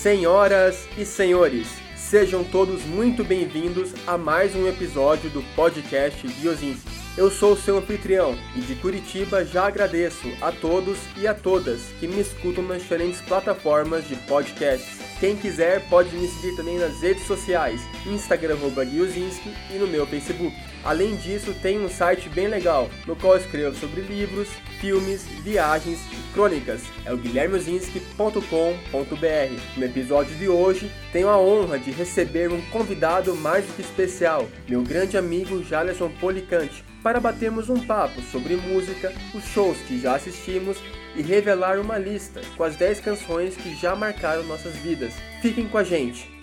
Senhoras e senhores, sejam todos muito bem-vindos a mais um episódio do podcast Biozinski. Eu sou o seu anfitrião e de Curitiba já agradeço a todos e a todas que me escutam nas diferentes plataformas de podcasts. Quem quiser pode me seguir também nas redes sociais, Instagram Guiozinski e no meu Facebook. Além disso, tem um site bem legal, no qual escrevo sobre livros, filmes, viagens e crônicas. É o guilhermeozinski.com.br. No episódio de hoje, tenho a honra de receber um convidado mais do que especial, meu grande amigo Jalerson Policante, para batermos um papo sobre música, os shows que já assistimos e revelar uma lista com as 10 canções que já marcaram nossas vidas. Fiquem com a gente!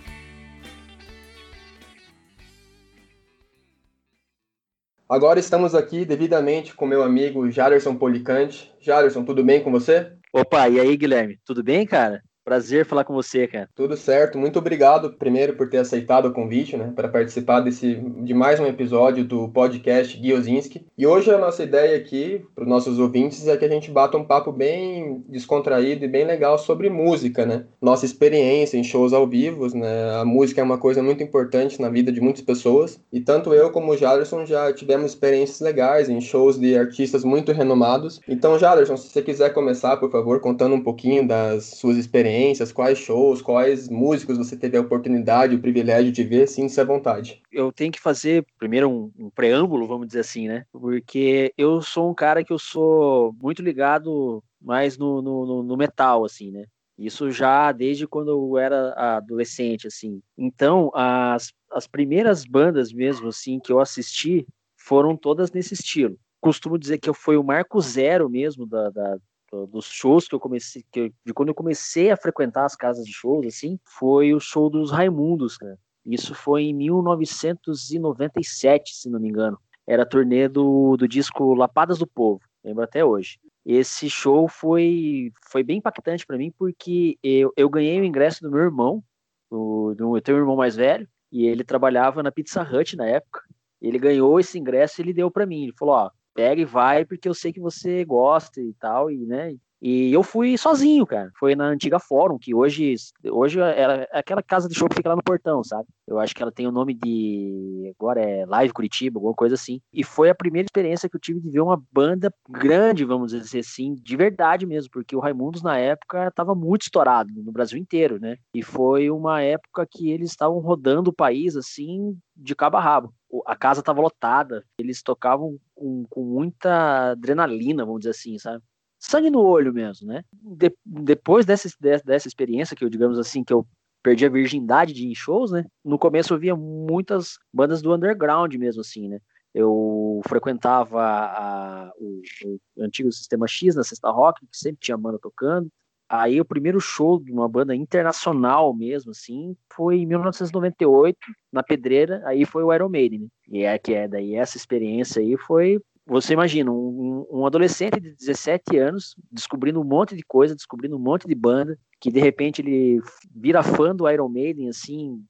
Agora estamos aqui devidamente com meu amigo Jaderson Policante. Jaderson, tudo bem com você? Opa, e aí, Guilherme? Tudo bem, cara? Prazer falar com você, cara. Tudo certo. Muito obrigado, primeiro, por ter aceitado o convite, né, para participar desse, de mais um episódio do podcast Guiozinski. E hoje a nossa ideia aqui, para os nossos ouvintes, é que a gente bata um papo bem descontraído e bem legal sobre música, né? Nossa experiência em shows ao vivo, né? A música é uma coisa muito importante na vida de muitas pessoas. E tanto eu como o Jaderson já tivemos experiências legais em shows de artistas muito renomados. Então, Jaderson, se você quiser começar, por favor, contando um pouquinho das suas experiências quais shows, quais músicos você teve a oportunidade, o privilégio de ver, sinta-se à vontade. Eu tenho que fazer primeiro um, um, preâmbulo, vamos dizer assim, né? Porque eu sou um cara que eu sou muito ligado mais no, no, no metal, assim, né? Isso já desde quando eu era adolescente, assim. Então, as, as primeiras bandas mesmo, assim, que eu assisti foram todas nesse estilo. Costumo dizer que eu fui o marco zero mesmo da, da, dos shows que eu comecei, que eu, de quando eu comecei a frequentar as casas de shows, assim, foi o show dos Raimundos, cara. Isso foi em 1997, se não me engano. Era a turnê do, do disco Lapadas do Povo, lembro até hoje. Esse show foi, foi bem impactante para mim, porque eu, eu ganhei o ingresso do meu irmão, do, do, eu tenho um irmão mais velho, e ele trabalhava na Pizza Hut na época. Ele ganhou esse ingresso e ele deu para mim. Ele falou: Ó, pega e vai, porque eu sei que você gosta e tal, e, né, e eu fui sozinho, cara. Foi na antiga Fórum, que hoje, hoje é aquela casa de show que fica lá no portão, sabe? Eu acho que ela tem o nome de. Agora é Live Curitiba, alguma coisa assim. E foi a primeira experiência que eu tive de ver uma banda grande, vamos dizer assim, de verdade mesmo, porque o Raimundos na época estava muito estourado no Brasil inteiro, né? E foi uma época que eles estavam rodando o país assim, de cabo a rabo. A casa estava lotada, eles tocavam com, com muita adrenalina, vamos dizer assim, sabe? sangue no olho mesmo, né? De, depois dessa, dessa experiência que eu, digamos assim, que eu perdi a virgindade de shows, né? No começo eu via muitas bandas do underground mesmo, assim, né? Eu frequentava a, o, o, antigo Sistema X na Sexta Rock, que sempre tinha banda tocando. Aí o primeiro show de uma banda internacional mesmo, assim, foi em 1998, na Pedreira, aí foi o Iron Maiden, né? E é que é daí essa experiência aí foi você imagina um, um, adolescente de 17 anos descobrindo um monte de coisa, descobrindo um monte de banda, que de repente ele vira fã do Iron Maiden, assim,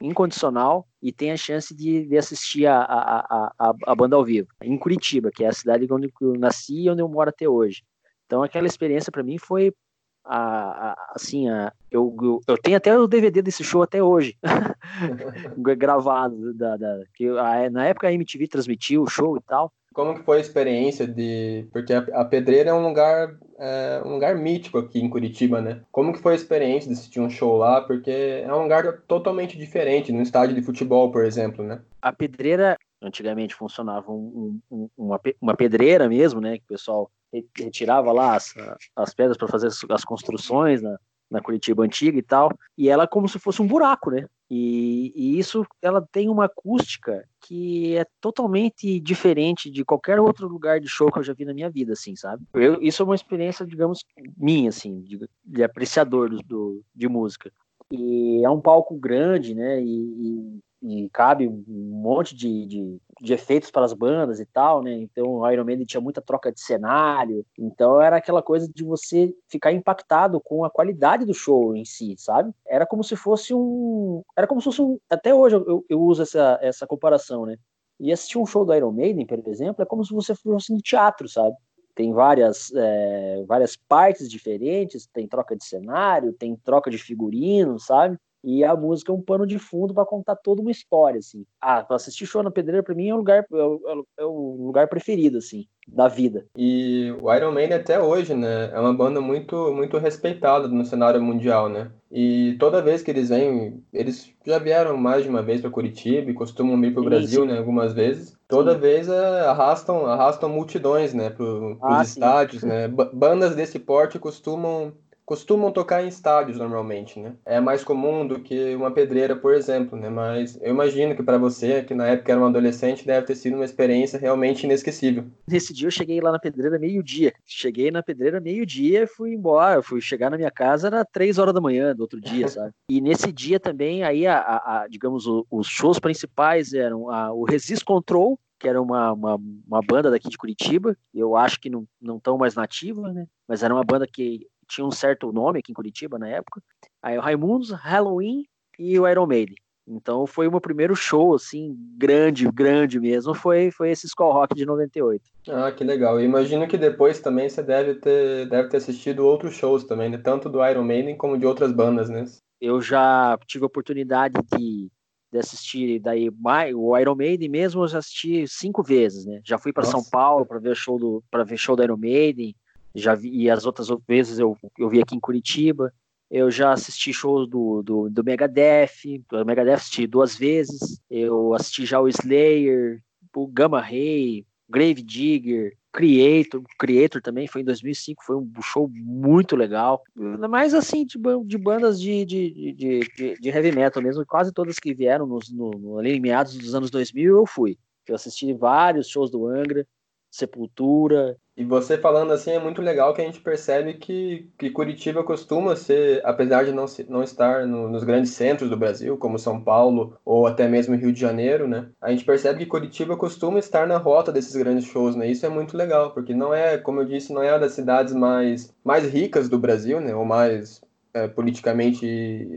incondicional, e tem a chance de, de assistir a, a, a, a, banda ao vivo, em Curitiba, que é a cidade onde eu nasci e onde eu moro até hoje. Então aquela experiência para mim foi a, a, assim, a, eu, eu, eu, tenho até o DVD desse show até hoje, gravado, da, da, que na época a MTV transmitiu o show e tal, como que foi a experiência de... Porque a, a Pedreira é um lugar, é, um lugar mítico aqui em Curitiba, né? Como que foi a experiência de assistir um show lá? Porque é um lugar totalmente diferente, num estádio de futebol, por exemplo, né? A Pedreira, antigamente, funcionava um, um, uma, uma pedreira mesmo, né? Que o pessoal retirava lá as, as pedras para fazer as construções, né? na Curitiba antiga e tal, e ela é como se fosse um buraco, né? E, e, isso ela tem uma acústica que é totalmente diferente de qualquer outro lugar de show que eu já vi na minha vida, assim, sabe? Eu, isso é uma experiência, digamos, minha, assim, de, de apreciador do, do, de música. E é um palco grande, né? E, e e cabe um monte de, de, de, efeitos para as bandas e tal, né? Então o Iron Maiden tinha muita troca de cenário, então era aquela coisa de você ficar impactado com a qualidade do show em si, sabe? Era como se fosse um, era como se fosse um, até hoje eu, eu uso essa, essa comparação, né? E assistir um show do Iron Maiden, por exemplo, é como se você fosse no teatro, sabe? tem várias, é, várias partes diferentes, tem troca de cenário, tem troca de figurino, sabe? E a música é um pano de fundo para contar toda uma história, assim. Ah, assistir show na pedreira, para mim, é o lugar, é o, é o lugar preferido, assim, da vida. E o Iron Maiden até hoje, né, é uma banda muito, muito respeitada no cenário mundial, né? E toda vez que eles vêm, eles já vieram mais de uma vez para Curitiba e costumam vir para o Brasil, né, algumas vezes. Toda sim. vez é, arrastam, arrastam multidões, né, para os ah, estádios, sim. né? Bandas desse porte costumam costumam tocar em estádios normalmente, né? É mais comum do que uma pedreira, por exemplo, né? Mas eu imagino que para você, que na época era um adolescente, deve ter sido uma experiência realmente inesquecível. Nesse dia eu cheguei lá na pedreira meio-dia. Cheguei na pedreira meio-dia, fui embora, fui chegar na minha casa era três horas da manhã do outro dia, sabe? E nesse dia também, aí, a, a, a digamos, o, os shows principais eram a, o Resist Control, que era uma, uma, uma, banda daqui de Curitiba, eu acho que não, não tão mais nativa, né? Mas era uma banda que tinha um certo nome aqui em Curitiba na época. Aí o Raimundos, Halloween e o Iron Maiden. Então foi o meu primeiro show, assim, grande, grande mesmo, foi, foi esse Skull Rock de 98. Ah, que legal. Eu imagino que depois também você deve ter, deve ter assistido outros shows também, né? Tanto do Iron Maiden como de outras bandas, né? Eu já tive a oportunidade de, de assistir daí o Iron Maiden mesmo, eu já assisti cinco vezes, né? Já fui para São Paulo para ver show do para ver show do Iron Maiden, já vi, e as outras vezes eu, eu vi aqui em Curitiba. Eu já assisti shows do, do, do Megadeth, do Megadeth assisti duas vezes. Eu assisti já o Slayer, o Gamma Ray, Grave Digger, Creator, Creator também foi em 2005, foi um show muito legal. Mas assim, de, de bandas de, de, de, de, heavy metal mesmo, quase todas que vieram nos, no, ali em meados dos anos 2000 eu fui. Eu assisti vários shows do Angra, Sepultura, e você falando assim é muito legal que a gente percebe que, que Curitiba costuma ser, apesar de não, não estar no, nos grandes centros do Brasil, como São Paulo ou até mesmo Rio de Janeiro, né? A gente percebe que Curitiba costuma estar na rota desses grandes shows, né? Isso é muito legal, porque não é, como eu disse, não é uma das cidades mais, mais ricas do Brasil, né? Ou mais é, politicamente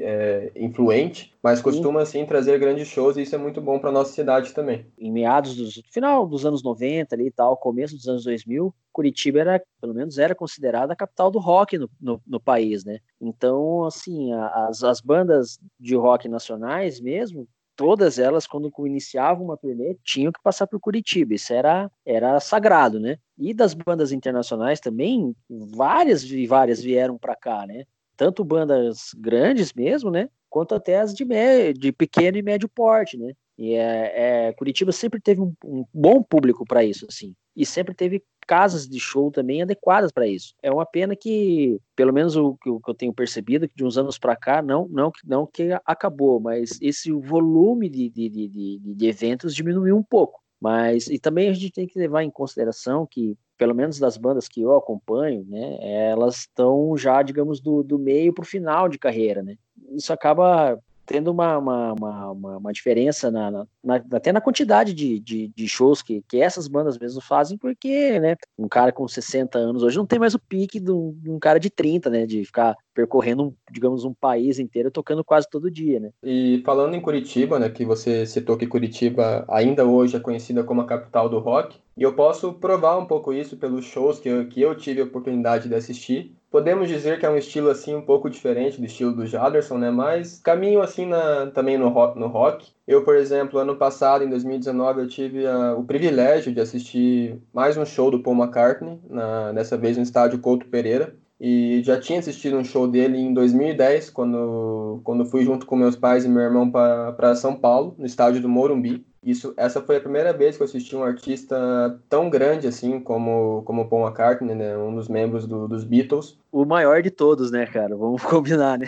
é, influente, mas costuma sim. assim trazer grandes shows e isso é muito bom para nossa cidade também. Em meados dos final dos anos 90 ali e tal, começo dos anos 2000, Curitiba era, pelo menos era considerada a capital do rock no, no, no país, né? Então, assim, as, as bandas de rock nacionais mesmo, todas elas, quando iniciavam uma turnê, tinham que passar por Curitiba. Isso era, era sagrado, né? E das bandas internacionais também, várias e várias vieram para cá, né? Tanto bandas grandes mesmo, né? Quanto até as de, de pequeno e médio porte, né? E é, é Curitiba sempre teve um, um bom público para isso, assim. E sempre teve casas de show também adequadas para isso. É uma pena que, pelo menos o que eu tenho percebido, que de uns anos para cá, não, não, não que acabou, mas esse volume de, de, de, de, eventos diminuiu um pouco. Mas, e também a gente tem que levar em consideração que pelo menos das bandas que eu acompanho, né, elas estão já, digamos, do, do meio para o final de carreira, né? Isso acaba tendo uma, uma, uma, uma diferença na, na, na, até na quantidade de, de, de, shows que, que essas bandas mesmo fazem, porque né, um cara com 60 anos hoje não tem mais o pique de um, de um cara de 30, né? De ficar percorrendo, digamos, um país inteiro tocando quase todo dia, né? E falando em Curitiba, né, que você citou que Curitiba ainda hoje é conhecida como a capital do rock, e eu posso provar um pouco isso pelos shows que eu, que eu tive a oportunidade de assistir. Podemos dizer que é um estilo assim um pouco diferente do estilo do Jaderson, né? Mas caminho assim na, também no rock, no rock. Eu, por exemplo, ano passado, em 2019, eu tive a, o privilégio de assistir mais um show do Paul McCartney, na, dessa vez no estádio Couto Pereira e já tinha assistido um show dele em 2010, quando, quando fui junto com meus pais e meu irmão para São Paulo, no estádio do Morumbi. Isso, essa foi a primeira vez que eu assisti um artista tão grande assim como como Paul McCartney, né, um dos membros do, dos Beatles. O maior de todos, né, cara? Vamos combinar, né?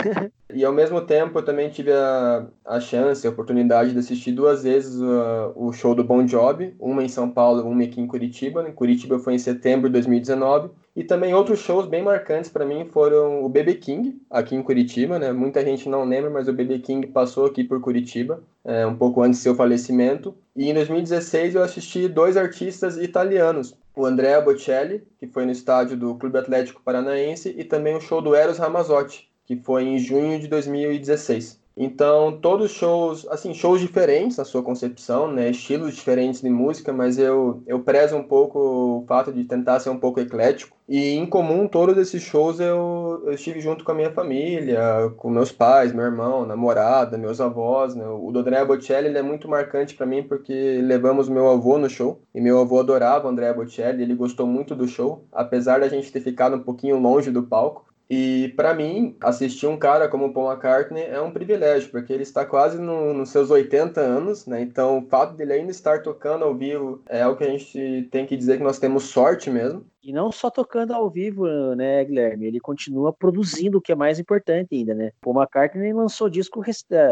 E ao mesmo tempo eu também tive a, a chance, a oportunidade de assistir duas vezes uh, o show do Bon Jovi, uma em São Paulo, uma aqui em Curitiba. Em Curitiba foi em setembro de 2019 e também outros shows bem marcantes para mim foram o BB King, aqui em Curitiba, né? Muita gente não lembra, mas o BB King passou aqui por Curitiba, é, um pouco antes do seu falecimento. E em 2016 eu assisti dois artistas italianos, o Andrea Bocelli, que foi no estádio do Clube Atlético Paranaense, e também o show do Eros Ramazzotti, que foi em junho de 2016. Então, todos shows, assim, shows diferentes na sua concepção, né? Estilos diferentes de música, mas eu, eu prezo um pouco o fato de tentar ser um pouco eclético. E em comum, todos esses shows eu, eu estive junto com a minha família, com meus pais, meu irmão, namorada, meus avós, né? O do André Bocelli ele é muito marcante para mim porque levamos meu avô no show e meu avô adorava o André Bocelli, ele gostou muito do show, apesar da gente ter ficado um pouquinho longe do palco. E para mim, assistir um cara como Paul McCartney é um privilégio, porque ele está quase no, nos seus 80 anos, né? Então, o fato dele ainda estar tocando ao vivo é o que a gente tem que dizer que nós temos sorte mesmo. E não só tocando ao vivo, né, Guilherme? Ele continua produzindo, o que é mais importante ainda, né? Paul McCartney lançou disco,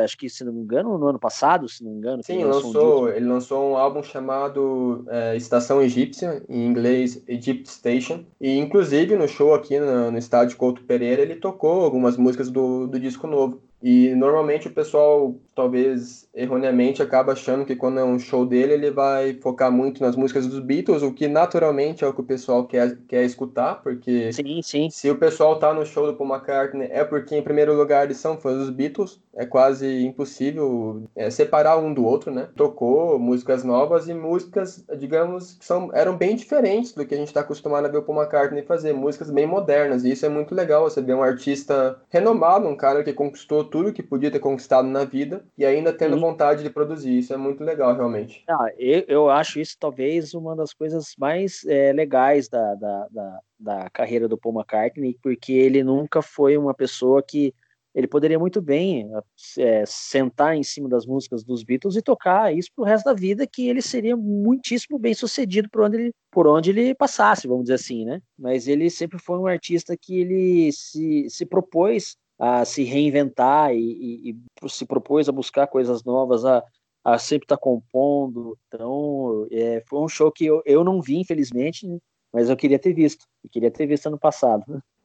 acho que, se não me engano, no ano passado, se não me engano. Sim, lançou, um ele lançou um álbum chamado é, Estação Egípcia, em inglês Egypt Station. E, inclusive, no show aqui no, no estádio Couto Pereira, ele tocou algumas músicas do, do disco novo. E normalmente o pessoal, talvez erroneamente, acaba achando que quando é um show dele, ele vai focar muito nas músicas dos Beatles, o que naturalmente é o que o pessoal quer, quer escutar, porque sim, sim. se o pessoal tá no show do Paul McCartney é porque, em primeiro lugar, eles são fãs dos Beatles, é quase impossível é, separar um do outro, né? Tocou músicas novas e músicas, digamos, que são, eram bem diferentes do que a gente está acostumado a ver o Paul McCartney fazer, músicas bem modernas, e isso é muito legal, você ver um artista renomado, um cara que conquistou tudo que podia ter conquistado na vida e ainda tendo Sim. vontade de produzir. Isso é muito legal, realmente. Ah, eu, eu acho isso talvez uma das coisas mais é, legais da, da, da, da carreira do Paul McCartney, porque ele nunca foi uma pessoa que ele poderia muito bem é, sentar em cima das músicas dos Beatles e tocar isso pro resto da vida, que ele seria muitíssimo bem sucedido por onde ele, por onde ele passasse, vamos dizer assim, né? Mas ele sempre foi um artista que ele se, se propôs a se reinventar e, e, e se propôs a buscar coisas novas, a, a sempre estar tá compondo. Então, é, foi um show que eu, eu não vi, infelizmente, mas eu queria ter visto. Eu queria ter visto ano passado.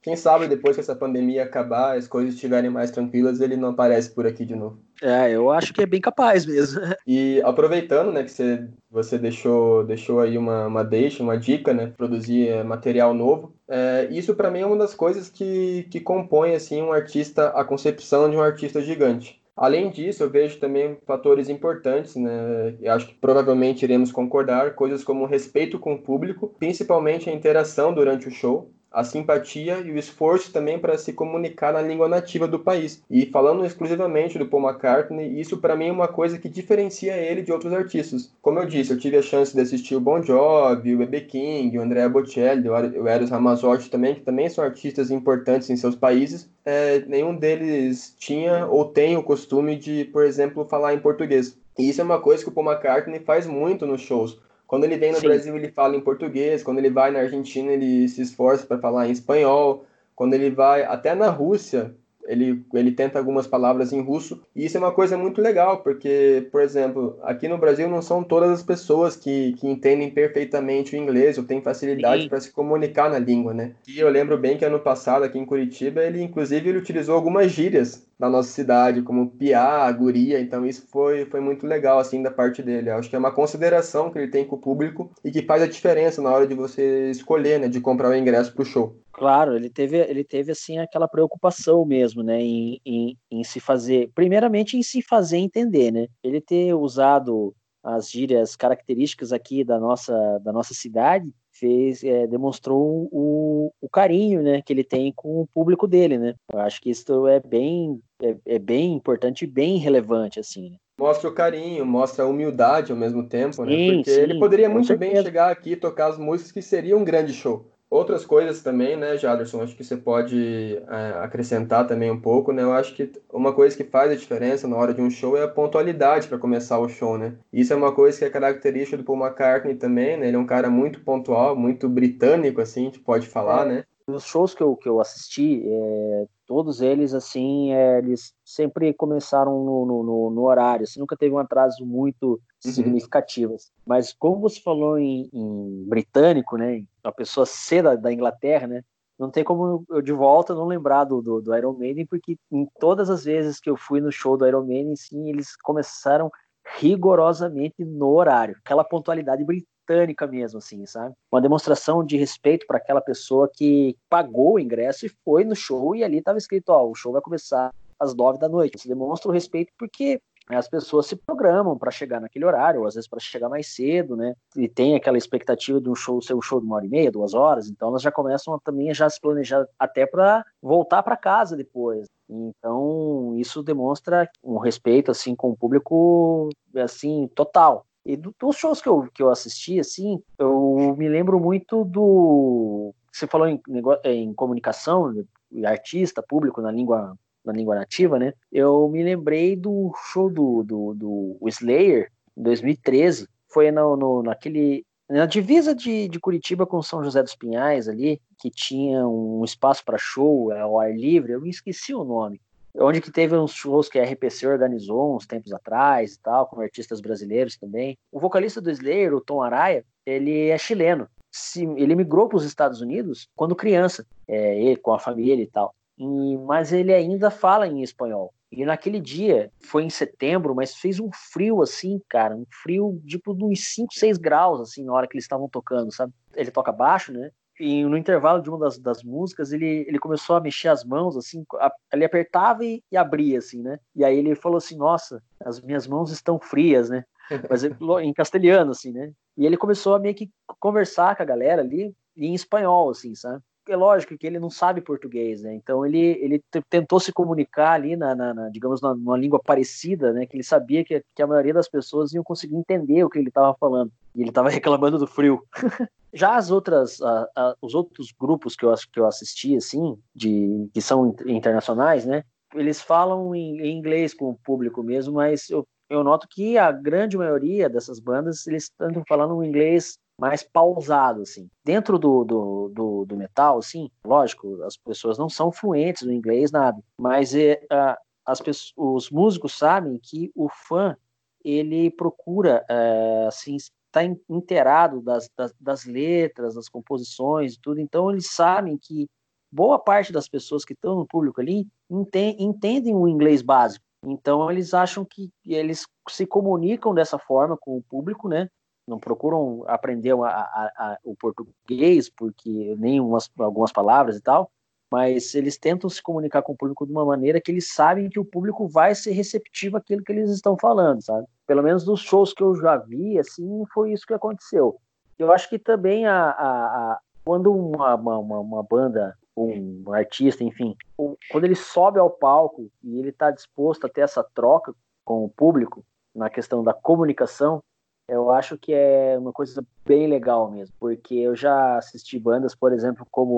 Quem sabe depois que essa pandemia acabar, as coisas estiverem mais tranquilas, ele não aparece por aqui de novo. É, eu acho que é bem capaz mesmo. E aproveitando, né, que você, você deixou, deixou aí uma, uma deixa, uma dica, né, produzir é, material novo. É, isso para mim é uma das coisas que, que compõe, assim, um artista, a concepção de um artista gigante. Além disso, eu vejo também fatores importantes, né? E acho que provavelmente iremos concordar, coisas como o respeito com o público, principalmente a interação durante o show a simpatia e o esforço também para se comunicar na língua nativa do país. E falando exclusivamente do Paul McCartney, isso para mim é uma coisa que diferencia ele de outros artistas. Como eu disse, eu tive a chance de assistir o Bon Jovi, o B.B. King, o Andrea Bocelli, o Eros Ramazzotti também, que também são artistas importantes em seus países. É, nenhum deles tinha ou tem o costume de, por exemplo, falar em português. E isso é uma coisa que o Paul McCartney faz muito nos shows. Quando ele vem no Sim. Brasil, ele fala em português. Quando ele vai na Argentina, ele se esforça para falar em espanhol. Quando ele vai até na Rússia, ele, ele tenta algumas palavras em russo, e isso é uma coisa muito legal, porque, por exemplo, aqui no Brasil não são todas as pessoas que, que entendem perfeitamente o inglês ou têm facilidade para se comunicar na língua, né? E eu lembro bem que ano passado, aqui em Curitiba, ele, inclusive, ele utilizou algumas gírias da nossa cidade, como piá, guria, então isso foi, foi muito legal, assim, da parte dele. Eu acho que é uma consideração que ele tem com o público e que faz a diferença na hora de você escolher, né, de comprar o ingresso para o show. Claro, ele teve, ele teve assim aquela preocupação mesmo, né, em, em, em, se fazer, primeiramente em se fazer entender, né? Ele ter usado as gírias características aqui da nossa, da nossa cidade fez, é, demonstrou o, o carinho, né, que ele tem com o público dele, né? Eu acho que isso é bem, é, é bem importante e bem relevante, assim. Né? Mostra o carinho, mostra a humildade ao mesmo tempo, né? Sim, Porque sim, ele poderia muito bem chegar aqui e tocar as músicas que seria um grande show. Outras coisas também, né, Jaderson, acho que você pode é, acrescentar também um pouco, né? Eu acho que uma coisa que faz a diferença na hora de um show é a pontualidade para começar o show, né? Isso é uma coisa que é característica do Paul McCartney também, né? Ele é um cara muito pontual, muito britânico, assim, a gente pode falar, é. né? Os shows que eu, que eu assisti, é, todos eles, assim, é, eles sempre começaram no, no, no, horário, assim, nunca teve um atraso muito uhum. significativo. Mas como você falou em, em britânico, né, a pessoa da, da, Inglaterra, né, não tem como eu de volta não lembrar do, do, do Iron Maiden, porque em todas as vezes que eu fui no show do Iron Maiden, sim, eles começaram rigorosamente no horário, aquela pontualidade britânica britânica mesmo, assim, sabe? Uma demonstração de respeito para aquela pessoa que pagou o ingresso e foi no show e ali estava escrito, ó, o show vai começar às nove da noite. Isso demonstra o respeito porque as pessoas se programam para chegar naquele horário, ou às vezes para chegar mais cedo, né? E tem aquela expectativa de um show ser um show de uma hora e meia, duas horas, então elas já começam a, também já se planejar até para voltar para casa depois. Então isso demonstra um respeito assim com o público assim total. E dos shows que eu, que eu assisti, assim, eu me lembro muito do. Você falou em, em comunicação, artista, público na língua na língua nativa, né? Eu me lembrei do show do, do, do Slayer, em 2013. Foi no, no, naquele. Na divisa de, de Curitiba com São José dos Pinhais ali, que tinha um espaço para show é, ao ar livre, eu me esqueci o nome. Onde que teve uns shows que a RPC organizou uns tempos atrás e tal, com artistas brasileiros também. O vocalista do Slayer, o Tom Araya, ele é chileno. Ele migrou para os Estados Unidos quando criança, é, ele, com a família e tal. E, mas ele ainda fala em espanhol. E naquele dia, foi em setembro, mas fez um frio assim, cara, um frio tipo de uns 5, 6 graus, assim, na hora que eles estavam tocando, sabe? Ele toca baixo, né? E no intervalo de uma das, das músicas, ele, ele começou a mexer as mãos, assim, a, ele apertava e, e, abria, assim, né? E aí ele falou assim, nossa, as minhas mãos estão frias, né? Mas em castelhano, assim, né? E ele começou a meio que conversar com a galera ali em espanhol, assim, sabe? é lógico que ele não sabe português, né? Então ele, ele tentou se comunicar ali na, na, na digamos, na, numa língua parecida, né? Que ele sabia que, que a maioria das pessoas iam conseguir entender o que ele estava falando. E ele estava reclamando do frio. Já as outras, a, a, os outros grupos que eu que eu assisti, assim, de que são internacionais, né? Eles falam em, em inglês com o público mesmo, mas eu, eu noto que a grande maioria dessas bandas eles estão falando um inglês mais pausado, assim. Dentro do, do, do, do, metal, assim, lógico, as pessoas não são fluentes no inglês, nada, mas é, as pessoas, os músicos sabem que o fã, ele procura, é, assim, estar tá inteirado das, das, das letras, das composições tudo, então eles sabem que boa parte das pessoas que estão no público ali entendem o inglês básico. Então eles acham que eles se comunicam dessa forma com o público, né? não procuram aprender a, a, a, o português, porque nem umas, algumas palavras e tal, mas eles tentam se comunicar com o público de uma maneira que eles sabem que o público vai ser receptivo àquilo que eles estão falando, sabe? Pelo menos dos shows que eu já vi, assim, foi isso que aconteceu. Eu acho que também a, a quando uma, uma, uma, banda, um artista, enfim, quando ele sobe ao palco e ele está disposto a ter essa troca com o público, na questão da comunicação, eu acho que é uma coisa bem legal mesmo, porque eu já assisti bandas, por exemplo, como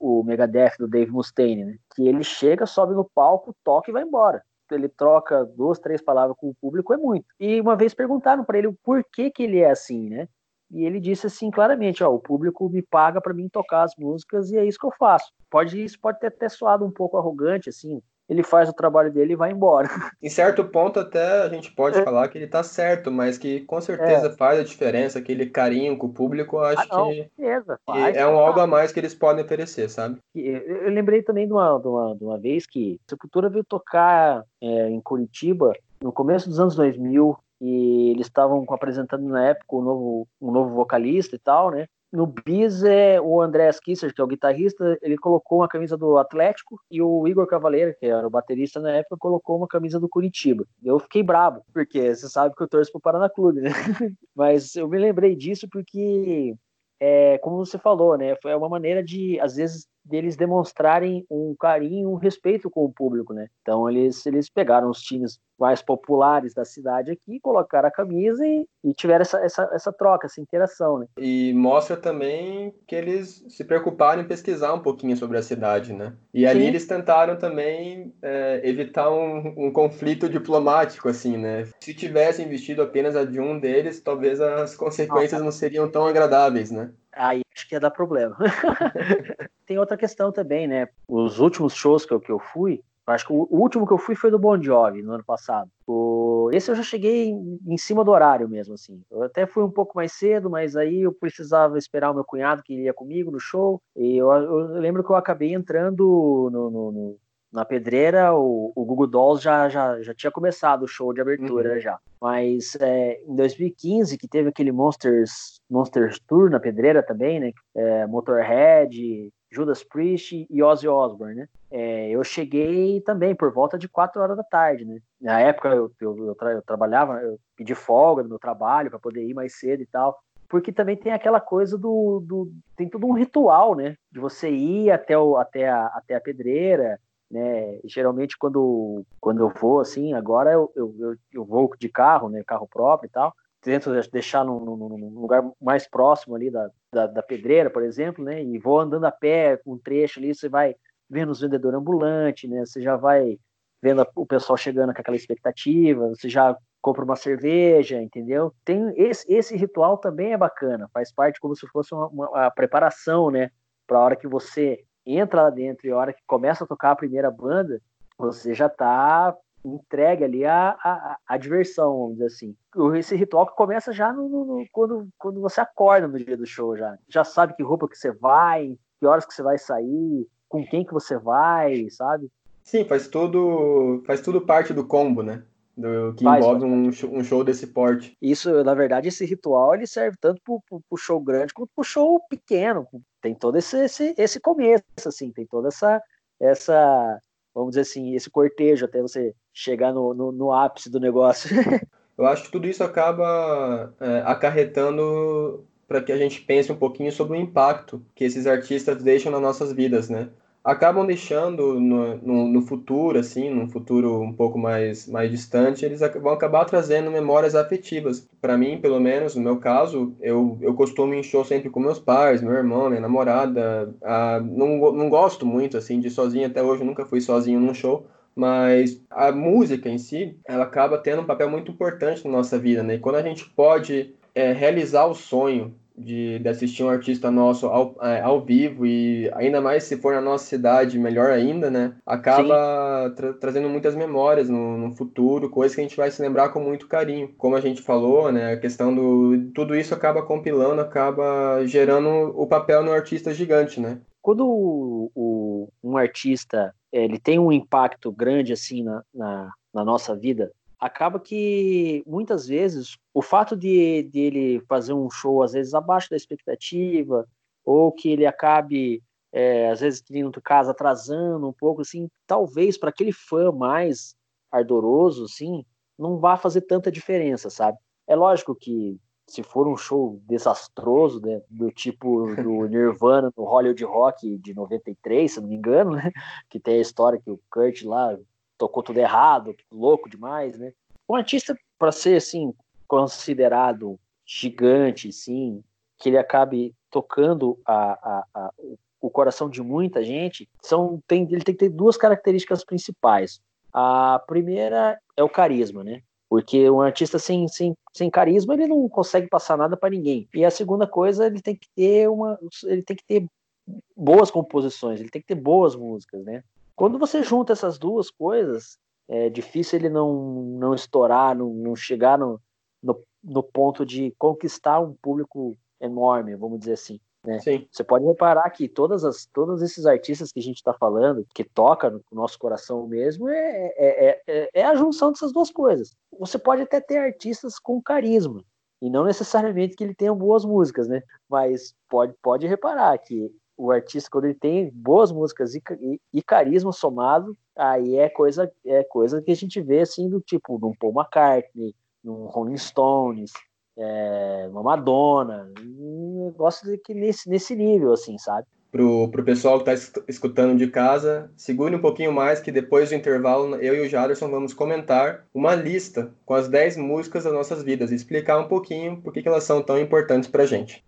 o, o Megadeth do Dave Mustaine, né? que ele chega, sobe no palco, toca e vai embora. Ele troca duas, três palavras com o público, é muito. E uma vez perguntaram para ele o porquê que ele é assim, né? E ele disse assim claramente, ó, o público me paga para mim tocar as músicas e é isso que eu faço. Pode isso pode ter até soado um pouco arrogante assim, ele faz o trabalho dele e vai embora. Em certo ponto, até a gente pode é. falar que ele tá certo, mas que com certeza é. faz a diferença, aquele carinho com o público, eu acho ah, que, beleza, faz, é um algo a mais que eles podem oferecer, sabe? Eu lembrei também de uma, de uma, de uma vez que Sepultura veio tocar é, em Curitiba no começo dos anos 2000 e eles estavam apresentando na época um novo, um novo vocalista e tal, né? No bis, é, o André Kisser, que é o guitarrista, ele colocou uma camisa do Atlético e o Igor Cavaleiro, que era o baterista na época, colocou uma camisa do Curitiba. Eu fiquei brabo, porque você sabe que eu torço pro Paraná Clube, né? Mas eu me lembrei disso porque, é, como você falou, né? Foi uma maneira de, às vezes, deles demonstrarem um carinho, um respeito com o público, né? Então eles, eles pegaram os times mais populares da cidade aqui, colocaram a camisa e, e tiveram essa, essa, essa troca, essa interação, né? E mostra também que eles se preocuparam em pesquisar um pouquinho sobre a cidade, né? E Sim. ali eles tentaram também é, evitar um, um, conflito diplomático, assim, né? Se tivessem investido apenas a de um deles, talvez as consequências não seriam tão agradáveis, né? Aí acho que ia dar problema. Tem outra questão também, né? Os últimos shows que eu, que eu fui, acho que o, último que eu fui foi do Bon Jovi, no ano passado. O, esse eu já cheguei em, em, cima do horário mesmo, assim. Eu até fui um pouco mais cedo, mas aí eu precisava esperar o meu cunhado que ia comigo no show. E eu, eu lembro que eu acabei entrando no, no, no na pedreira, o, o Google Dolls já, já, já tinha começado o show de abertura uhum. já. Mas é, em 2015, que teve aquele Monsters, Monsters Tour na Pedreira também, né? É, Motorhead, Judas Priest e Ozzy Osbourne, né? É, eu cheguei também por volta de 4 horas da tarde, né? Na época eu, eu, eu, tra eu trabalhava, eu pedi folga do meu trabalho para poder ir mais cedo e tal porque também tem aquela coisa do, do, tem todo um ritual, né, de você ir até o até a, até a pedreira, né, geralmente quando quando eu vou assim, agora eu, eu, eu vou de carro, né, carro próprio e tal, tento deixar num, num, lugar mais próximo ali da, da, da, pedreira, por exemplo, né, e vou andando a pé, um trecho ali, você vai vendo os vendedores ambulantes, né, você já vai vendo o pessoal chegando com aquela expectativa, você já compra uma cerveja, entendeu? Tem esse, esse ritual também é bacana, faz parte como se fosse uma, uma preparação, né, para a hora que você entra lá dentro e a hora que começa a tocar a primeira banda, você já está entregue ali a, a, a, diversão, vamos dizer assim. Esse ritual que começa já no, no, quando, quando você acorda no dia do show, já. Já sabe que roupa que você vai, que horas que você vai sair, com quem que você vai, sabe? Sim, faz tudo, faz tudo parte do combo, né? Do, que Faz, envolve um, um, show desse porte. Isso, na verdade, esse ritual ele serve tanto para o show grande quanto para o show pequeno. Tem todo esse, esse, esse começo, assim, tem toda essa, essa, vamos dizer assim, esse cortejo até você chegar no, no, no ápice do negócio. Eu acho que tudo isso acaba é, acarretando para que a gente pense um pouquinho sobre o impacto que esses artistas deixam nas nossas vidas, né? Acabam deixando no, no, no, futuro, assim, num futuro um pouco mais, mais distante, eles vão acabar trazendo memórias afetivas. Para mim, pelo menos, no meu caso, eu, eu costumo em show sempre com meus pais, meu irmão, minha namorada. Ah, não, não gosto muito, assim, de sozinho, até hoje nunca fui sozinho num show, mas a música em si, ela acaba tendo um papel muito importante na nossa vida, né? E quando a gente pode é, realizar o sonho de, de assistir um artista nosso ao, é, ao vivo e ainda mais se for na nossa cidade, melhor ainda, né? Acaba tra trazendo muitas memórias no, no, futuro, coisas que a gente vai se lembrar com muito carinho. Como a gente falou, né? A questão do. Tudo isso acaba compilando, acaba gerando o papel no artista gigante, né? Quando o, o, um artista ele tem um impacto grande assim na, na, na nossa vida, acaba que muitas vezes o fato de, de ele fazer um show às vezes abaixo da expectativa ou que ele acabe é, às vezes tendo casa atrasando um pouco assim talvez para aquele fã mais ardoroso assim não vá fazer tanta diferença sabe? É lógico que se for um show desastroso, né, do tipo do Nirvana no Hollywood Rock de 93, se não me engano, né, que tem a história que o Kurt lá tocou tudo errado, louco demais, né? Um artista, para ser assim, considerado gigante, sim, que ele acabe tocando a, a, a, o coração de muita gente, são, tem, ele tem que ter duas características principais. A primeira é o carisma, né? Porque um artista sem, sem, sem carisma, ele não consegue passar nada para ninguém. E a segunda coisa, ele tem que ter uma ele tem que ter boas composições, ele tem que ter boas músicas, né? Quando você junta essas duas coisas, é difícil ele não, não estourar, não, não chegar no, no, no ponto de conquistar um público enorme, vamos dizer assim. Né? Você pode reparar que todas as, todos esses artistas que a gente está falando, que toca no nosso coração mesmo, é, é, é, é, a junção dessas duas coisas. Você pode até ter artistas com carisma, e não necessariamente que ele tenha boas músicas, né? Mas pode, pode reparar que o artista, quando ele tem boas músicas e, e, e, carisma somado, aí é coisa, é coisa que a gente vê assim do tipo num Paul McCartney, num Rolling Stones, é, uma Madonna, um negócio que nesse, nesse nível, assim, sabe? Pro, pro pessoal que está escutando de casa, segure um pouquinho mais que depois do intervalo eu e o Jaderson vamos comentar uma lista com as 10 músicas das nossas vidas e explicar um pouquinho por que, que elas são tão importantes pra gente.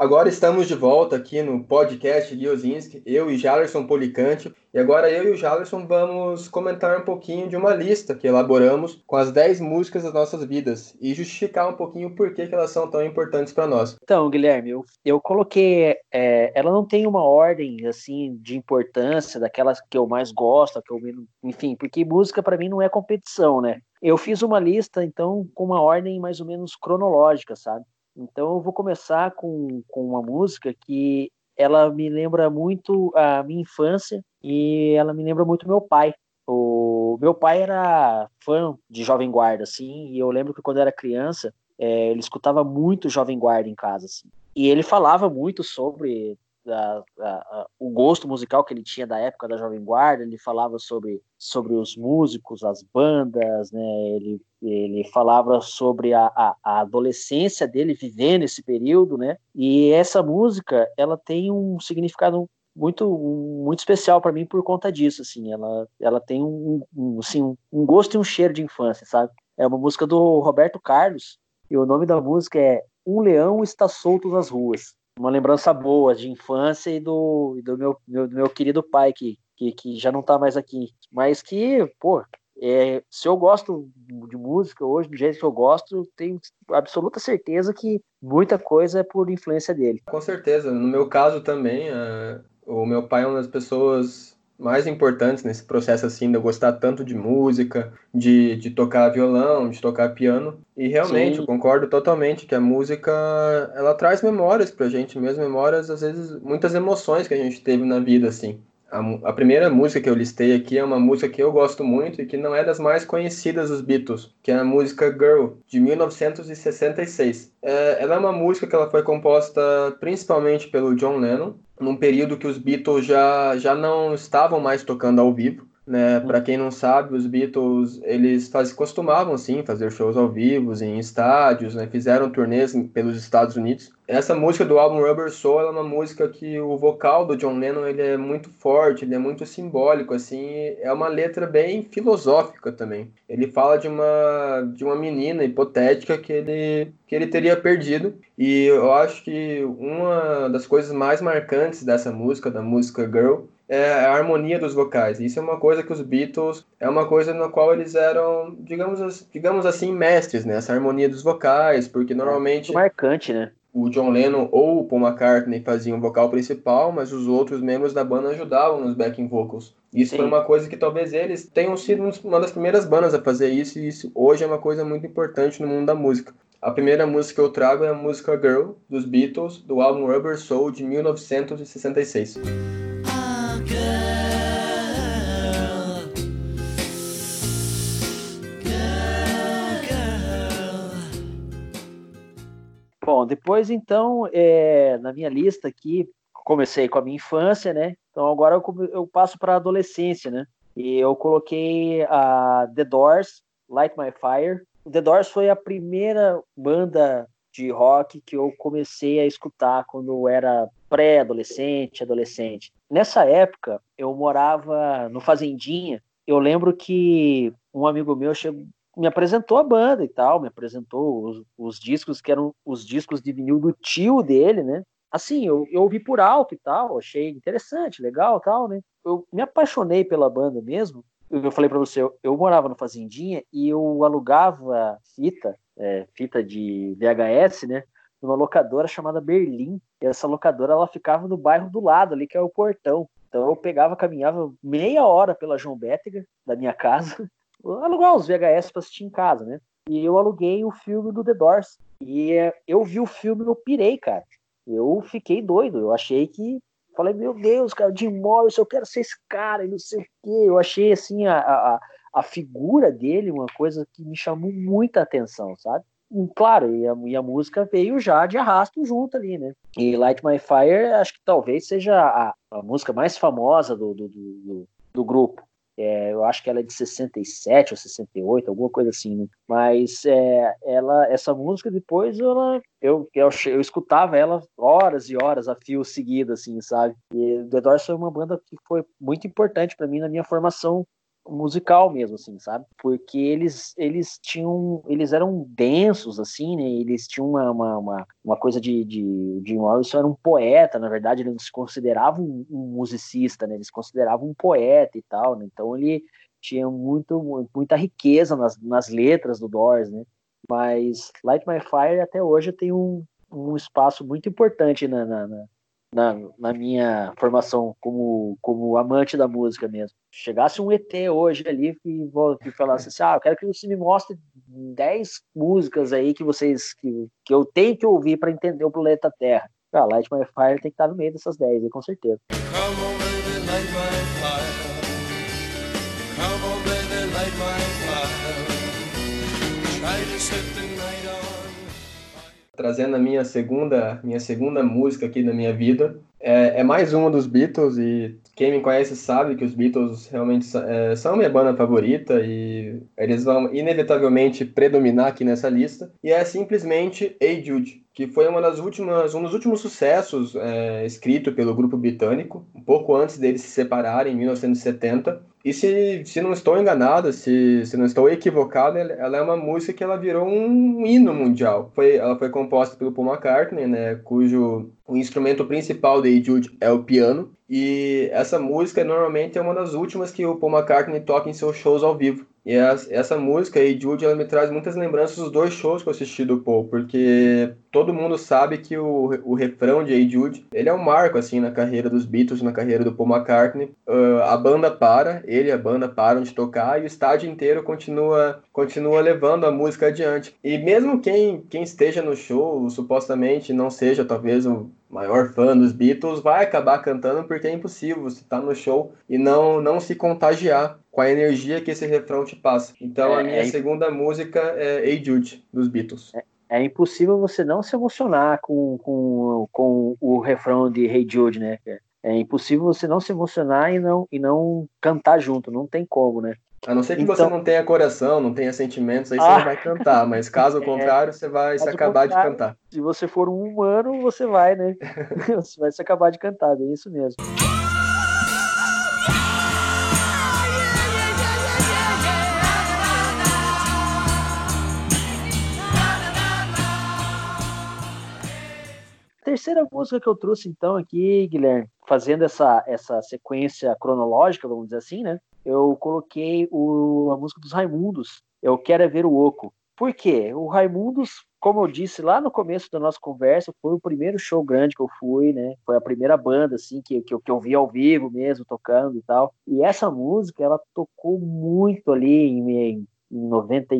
Agora estamos de volta aqui no podcast Guiozinski, eu e Jalerson Policante. E agora eu e o Jalerson vamos comentar um pouquinho de uma lista que elaboramos com as 10 músicas das nossas vidas e justificar um pouquinho por que, que elas são tão importantes para nós. Então, Guilherme, eu, eu coloquei. É, ela não tem uma ordem assim de importância daquelas que eu mais gosto, que eu enfim, porque música para mim não é competição, né? Eu fiz uma lista, então, com uma ordem mais ou menos cronológica, sabe? Então eu vou começar com, com uma música que ela me lembra muito a minha infância e ela me lembra muito meu pai. O meu pai era fã de Jovem Guarda, assim, e eu lembro que quando era criança, é, ele escutava muito Jovem Guarda em casa, assim. E ele falava muito sobre a, a, a, o gosto musical que ele tinha da época da Jovem Guarda, ele falava sobre, sobre os músicos, as bandas, né? ele, ele falava sobre a, a, adolescência dele vivendo esse período, né? e essa música ela tem um significado muito muito especial para mim por conta disso assim ela ela tem um, um assim um gosto e um cheiro de infância sabe é uma música do Roberto Carlos e o nome da música é Um Leão Está Solto nas Ruas uma lembrança boa de infância e do, do meu, meu, meu querido pai, que, que, que já não está mais aqui. Mas que, pô, é, se eu gosto de música hoje, do jeito que eu gosto, tenho absoluta certeza que muita coisa é por influência dele. Com certeza. No meu caso também, uh, o meu pai é uma das pessoas mais importantes nesse processo assim de eu gostar tanto de música, de, de tocar violão, de tocar piano. E realmente, Sim. eu concordo totalmente que a música ela traz memórias pra gente, mesmo memórias, às vezes, muitas emoções que a gente teve na vida, assim. A, a, primeira música que eu listei aqui é uma música que eu gosto muito e que não é das mais conhecidas dos Beatles, que é a música Girl, de 1966. É, ela é uma música que ela foi composta principalmente pelo John Lennon, num período que os Beatles já, já não estavam mais tocando ao vivo. Né? Uhum. Para quem não sabe, os Beatles eles faz, costumavam sim fazer shows ao vivo em estádios, né? fizeram turnês pelos Estados Unidos. Essa música do álbum Rubber Soul é uma música que o vocal do John Lennon ele é muito forte, ele é muito simbólico, assim, é uma letra bem filosófica também. Ele fala de uma de uma menina hipotética que ele que ele teria perdido e eu acho que uma das coisas mais marcantes dessa música, da música Girl, é a harmonia dos vocais. Isso é uma coisa que os Beatles é uma coisa na qual eles eram, digamos, digamos assim, mestres, né? Essa harmonia dos vocais, porque normalmente é marcante, né? O John Lennon ou o Paul McCartney faziam o vocal principal, mas os outros membros da banda ajudavam nos backing vocals. Isso Sim. foi uma coisa que talvez eles tenham sido uma das primeiras bandas a fazer isso, e isso hoje é uma coisa muito importante no mundo da música. A primeira música que eu trago é a música Girl, dos Beatles, do álbum Rubber Soul, de 1966. Bom, depois então, é, na minha lista aqui, comecei com a minha infância, né? Então agora eu, eu passo para a adolescência, né? E eu coloquei a The Doors, Light My Fire. The Doors foi a primeira banda de rock que eu comecei a escutar quando eu era pré-adolescente, adolescente. Nessa época, eu morava no Fazendinha. Eu lembro que um amigo meu chegou, me apresentou a banda e tal, me apresentou os, os, discos que eram os discos de vinil do tio dele, né? Assim, eu, eu ouvi por alto e tal, achei interessante, legal tal, né? Eu me apaixonei pela banda mesmo. Eu falei para você, eu, eu, morava no Fazendinha e eu alugava fita, é, fita de VHS, né? Numa locadora chamada Berlim. E essa locadora ela ficava no bairro do lado ali, que é o Portão. Então eu pegava, caminhava meia hora pela João Bétega, da minha casa, alugar os VHS para assistir em casa, né? E eu aluguei o filme do The Doors. E eu vi o filme e eu pirei, cara. Eu fiquei doido. Eu achei que. Falei, meu Deus, cara, Jim Morrison, eu quero ser esse cara e não sei o quê. Eu achei, assim, a, a, a figura dele uma coisa que me chamou muita atenção, sabe? E, claro, e a, e a, música veio já de arrasto junto ali, né? E Light My Fire, acho que talvez seja a, a música mais famosa do, do, do, do grupo. É, eu acho que ela é de 67 ou 68, alguma coisa assim, né? Mas é, ela, essa música depois ela, eu, eu, eu, escutava ela horas e horas a fio seguido, assim, sabe? E The Doors foi uma banda que foi muito importante para mim na minha formação musical mesmo, assim, sabe? Porque eles, eles tinham, eles eram densos, assim, né? Eles tinham uma, uma, uma, uma coisa de, de, de Morrison era um poeta, na verdade, ele não se considerava um, um musicista, né? Eles consideravam um poeta e tal, né? Então ele tinha muito, muita riqueza nas, nas letras do Doors, né? Mas Light My Fire até hoje tem um, um espaço muito importante na, na, na na, na minha formação como, como amante da música mesmo. Chegasse um ET hoje ali e, falasse assim: ah, eu quero que você me mostre 10 músicas aí que vocês que, que eu tenho que ouvir para entender o planeta Terra. Ah, Light My Fire tem que estar no meio dessas 10, com certeza. Come on, baby, light my fire. Come on, baby, light my fire. Try to set the. Trazendo a minha segunda, minha segunda música aqui da minha vida, é, é, mais uma dos Beatles e quem me conhece sabe que os Beatles realmente é, são minha banda favorita e eles vão inevitavelmente predominar aqui nessa lista. E é simplesmente Hey Jude, que foi uma das últimas, um dos últimos sucessos é, escrito pelo grupo britânico, um pouco antes deles se separarem, em 1970. E se, se não estou enganado, se, se não estou equivocado, ela é uma música que ela virou um hino mundial. Foi, ela foi composta pelo Paul McCartney, né, cujo o instrumento principal de Jude é o piano. E essa música normalmente é uma das últimas que o Paul McCartney toca em seus shows ao vivo. E essa música, aí, Jude, ela me traz muitas lembranças dos dois shows que eu assisti do Paul, porque todo mundo sabe que o, o refrão de Hey Jude, ele é um marco, assim, na carreira dos Beatles, na carreira do Paul McCartney. Uh, a banda para, ele e a banda param de tocar e o estádio inteiro continua, continua levando a música adiante. E mesmo quem, quem esteja no show, supostamente não seja talvez o maior fã dos Beatles, vai acabar cantando porque é impossível você estar tá no show e não, não se contagiar com a energia que esse refrão te passa. Então é, a minha é... segunda música é Hey Jude, dos Beatles. É, é, impossível você não se emocionar com, com, com o refrão de Hey Jude, né? É impossível você não se emocionar e não, e não cantar junto, não tem como, né? A não ser que então... você não tenha coração, não tenha sentimentos, aí ah. você não vai cantar, mas caso é. contrário, você vai se acabar de cantar. Se você for um humano, você vai, né? você vai se acabar de cantar, é isso mesmo. terceira música que eu trouxe então aqui, Guilherme, fazendo essa, essa sequência cronológica, vamos dizer assim, né? Eu coloquei o, a música dos Raimundos, Eu Quero é Ver o Oco. Por quê? O Raimundos, como eu disse lá no começo da nossa conversa, foi o primeiro show grande que eu fui, né? Foi a primeira banda, assim, que, que, eu, que eu vi ao vivo mesmo, tocando e tal. E essa música, ela tocou muito ali em, em, em 90,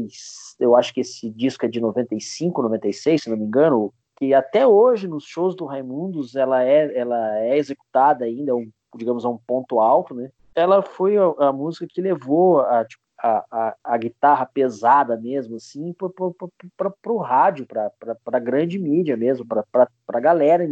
eu acho que esse disco é de 95, 96, se não me engano, que até hoje nos shows do Raimundos ela é, ela é executada ainda, um, digamos, a um ponto alto, né? Ela foi a, a música que levou a, tipo, a, a, a, guitarra pesada mesmo, assim, para o rádio, para a grande mídia mesmo, para a galera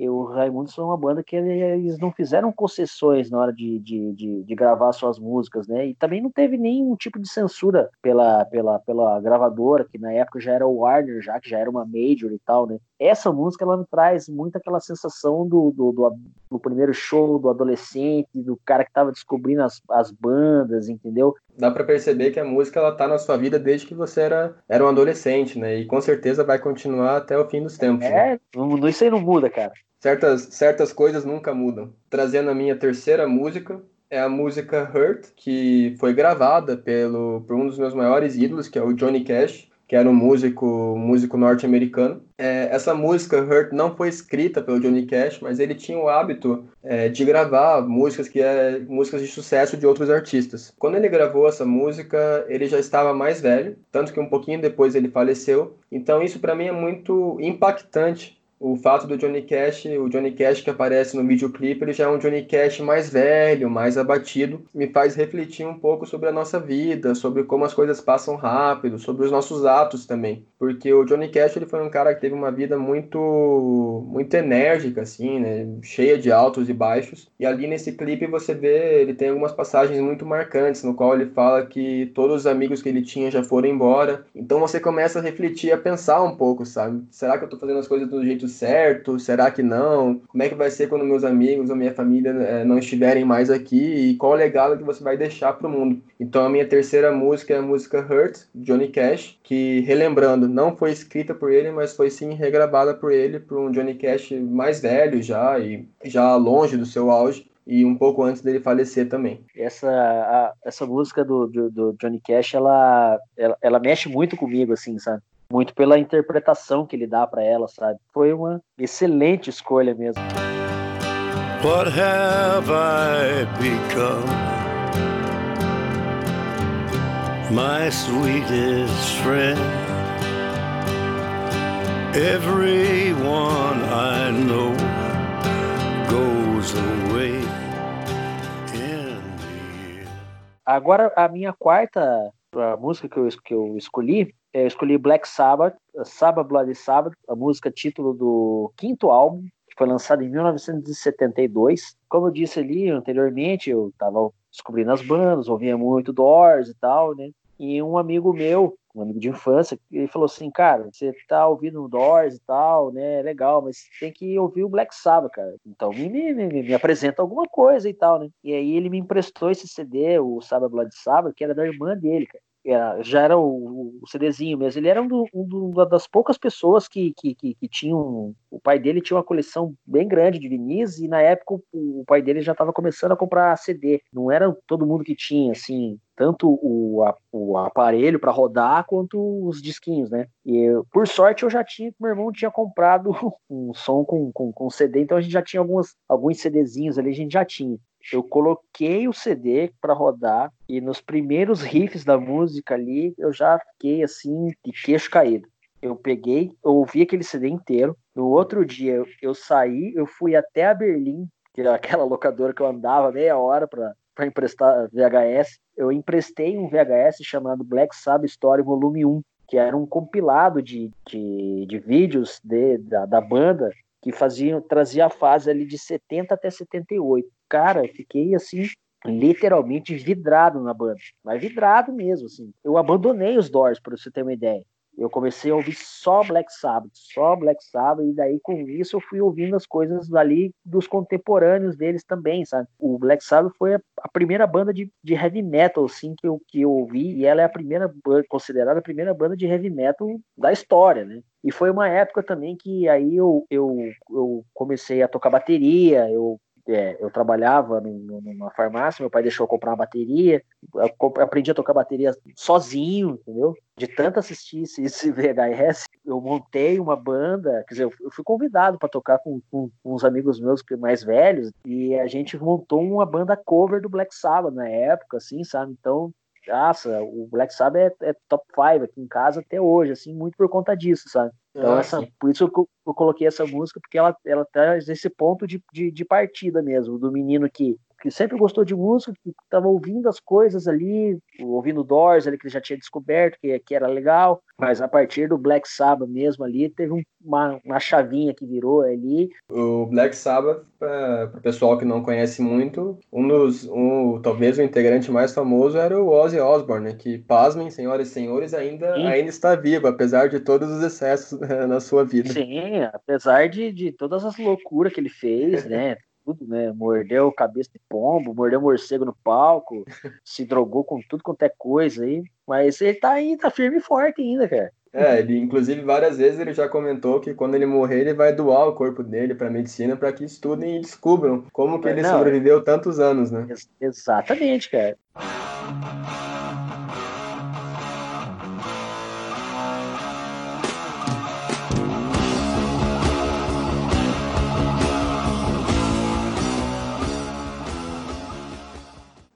e o Raimundo são uma banda que eles não fizeram concessões na hora de, de, de, de, gravar suas músicas, né? E também não teve nenhum tipo de censura pela, pela, pela gravadora, que na época já era o Warner, já que já era uma major e tal, né? Essa música ela me traz muito aquela sensação do, do, do, do primeiro show, do adolescente, do cara que tava descobrindo as, as bandas, entendeu? Dá para perceber que a música ela tá na sua vida desde que você era, era um adolescente, né? E com certeza vai continuar até o fim dos tempos. É, né? isso aí não muda, cara certas, certas coisas nunca mudam. Trazendo a minha terceira música, é a música Hurt, que foi gravada pelo, por um dos meus maiores ídolos, que é o Johnny Cash, que era um músico, músico norte-americano. É, essa música, Hurt, não foi escrita pelo Johnny Cash, mas ele tinha o hábito é, de gravar músicas que é músicas de sucesso de outros artistas. Quando ele gravou essa música, ele já estava mais velho, tanto que um pouquinho depois ele faleceu. Então isso para mim é muito impactante o fato do Johnny Cash, o Johnny Cash que aparece no videoclipe, ele já é um Johnny Cash mais velho, mais abatido, me faz refletir um pouco sobre a nossa vida, sobre como as coisas passam rápido, sobre os nossos atos também. Porque o Johnny Cash ele foi um cara que teve uma vida muito muito enérgica assim, né, cheia de altos e baixos. E ali nesse clipe você vê, ele tem algumas passagens muito marcantes no qual ele fala que todos os amigos que ele tinha já foram embora. Então você começa a refletir, a pensar um pouco, sabe? Será que eu tô fazendo as coisas do jeito certo? Será que não? Como é que vai ser quando meus amigos ou minha família é, não estiverem mais aqui? E qual o legado que você vai deixar para o mundo? Então a minha terceira música é a música Hurt, Johnny Cash, que relembrando, não foi escrita por ele, mas foi sim regravada por ele, por um Johnny Cash mais velho já e já longe do seu auge e um pouco antes dele falecer também. Essa, a, essa música do, do, do, Johnny Cash, ela, ela, ela, mexe muito comigo, assim, sabe? Muito pela interpretação que ele dá para ela, sabe? Foi uma excelente escolha mesmo. What have I become? My sweetest friend. Everyone I know goes away. Agora, a minha quarta a música que eu, que eu escolhi, eu escolhi Black Sabbath, Sabbath Bloody Sabbath, a música título do quinto álbum, que foi lançado em 1972. Como eu disse ali anteriormente, eu estava descobrindo as bandas, ouvia muito Doors e tal, né? E um amigo meu, um amigo de infância, ele falou assim, cara, você tá ouvindo Doors e tal, né? Legal, mas tem que ouvir o Black Sabbath, cara. Então me, me, me, me apresenta alguma coisa e tal, né? E aí ele me emprestou esse CD, o Sabbath Blood Sabbath, que era da irmã dele, cara era, já era o, o, CDzinho mesmo. Ele era um, do, um do, das poucas pessoas que, que, que, que, tinham. O pai dele tinha uma coleção bem grande de vinis, e na época o, o pai dele já estava começando a comprar CD. Não era todo mundo que tinha, assim, tanto o, a, o aparelho para rodar quanto os disquinhos, né? E por sorte eu já tinha, meu irmão tinha comprado um som com, com, com CD, então a gente já tinha algumas, alguns CDzinhos ali, a gente já tinha eu coloquei o CD para rodar e nos primeiros riffs da música ali eu já fiquei assim de queixo caído. Eu peguei, eu ouvi aquele CD inteiro. No outro dia eu, eu saí, eu fui até a Berlim, que era aquela locadora que eu andava meia hora para emprestar VHS. Eu emprestei um VHS chamado Black Sabbath Story Volume 1, que era um compilado de, de, de vídeos de, da, da banda que faziam trazia a fase ali de 70 até 78 cara, fiquei assim, literalmente vidrado na banda. Mas vidrado mesmo, assim. Eu abandonei os Doors, para você ter uma ideia. Eu comecei a ouvir só Black Sabbath, só Black Sabbath, e daí com isso eu fui ouvindo as coisas ali dos contemporâneos deles também, sabe? O Black Sabbath foi a, primeira banda de, de, heavy metal, assim, que eu, que eu ouvi, e ela é a primeira considerada a primeira banda de heavy metal da história, né? E foi uma época também que aí eu, eu, eu comecei a tocar bateria, eu é, eu trabalhava numa farmácia, meu pai deixou eu comprar uma bateria, eu aprendi a tocar bateria sozinho, entendeu? De tanto assistir esse VHS, eu montei uma banda, quer dizer, eu fui convidado para tocar com, com, uns amigos meus mais velhos, e a gente montou uma banda cover do Black Sabbath na época, assim, sabe? Então, nossa, o Black Sabbath é, é top 5 aqui em casa até hoje, assim, muito por conta disso, sabe? Então, ah, essa, por isso eu, eu, coloquei essa música, porque ela, ela traz esse ponto de, de, de partida mesmo, do menino que que sempre gostou de música, que estava ouvindo as coisas ali, ouvindo Doors ali que ele já tinha descoberto que, que era legal, mas a partir do Black Sabbath mesmo ali, teve uma, uma chavinha que virou ali. O Black Sabbath, para o pessoal que não conhece muito, um dos, um, talvez o integrante mais famoso era o Ozzy Osbourne, né, que, pasmem, senhoras e senhores, ainda, ainda está vivo, apesar de todos os excessos na sua vida. Sim, apesar de, de todas as loucuras que ele fez, né, tudo, né? Mordeu cabeça de pombo, mordeu morcego no palco, se drogou com tudo quanto é coisa aí. Mas ele tá aí, tá firme e forte ainda, cara. É, ele, inclusive, várias vezes ele já comentou que quando ele morrer, ele vai doar o corpo dele para medicina para que estudem e descubram como que ele Não, sobreviveu tantos anos, né? Ex exatamente, cara.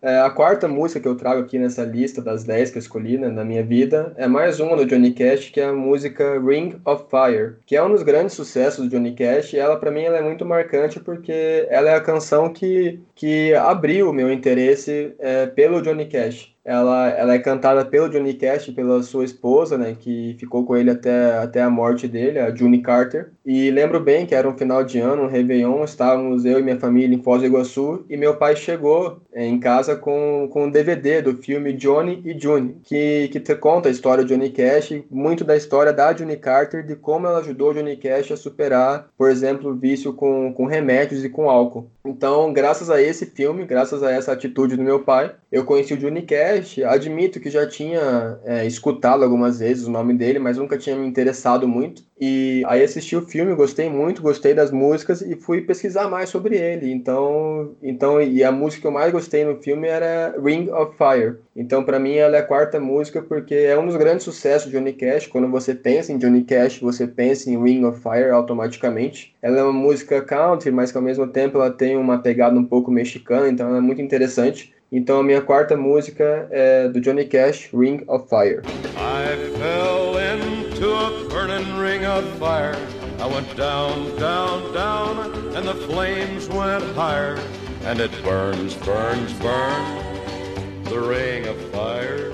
É, a quarta música que eu trago aqui nessa lista das 10 que eu escolhi né, na minha vida é mais uma do Johnny Cash, que é a música Ring of Fire, que é um dos grandes sucessos do Johnny Cash. E ela, para mim, ela é muito marcante porque ela é a canção que, que abriu o meu interesse é, pelo Johnny Cash. Ela, ela é cantada pelo Johnny Cash, pela sua esposa, né, que ficou com ele até, até a morte dele, a June Carter. E lembro bem que era um final de ano, um Réveillon, estávamos eu e minha família em Foz do Iguaçu, e meu pai chegou é, em casa com, com um DVD do filme Johnny e June, que, que conta a história do Johnny Cash, muito da história da June Carter, de como ela ajudou Johnny Cash a superar, por exemplo, o vício com, com remédios e com álcool. Então, graças a esse filme, graças a essa atitude do meu pai, eu conheci o Johnny Cash, admito que já tinha é, escutado algumas vezes o nome dele, mas nunca tinha me interessado muito. E aí assisti o filme, gostei muito, gostei das músicas e fui pesquisar mais sobre ele. Então, então e a música que eu mais gostei no filme era Ring of Fire. Então, para mim, ela é a quarta música porque é um dos grandes sucessos de Johnny Cash. Quando você pensa em Johnny Cash, você pensa em Ring of Fire automaticamente. Ela é uma música country, mas que ao mesmo tempo ela tem uma pegada um pouco mexicana, então ela é muito interessante. Então a minha quarta música é do Johnny Cash, Ring of Fire. I fell into a burning ring of fire. I went down, down, down, and the flames went higher. And it burns, burns, burns, the ring of fire,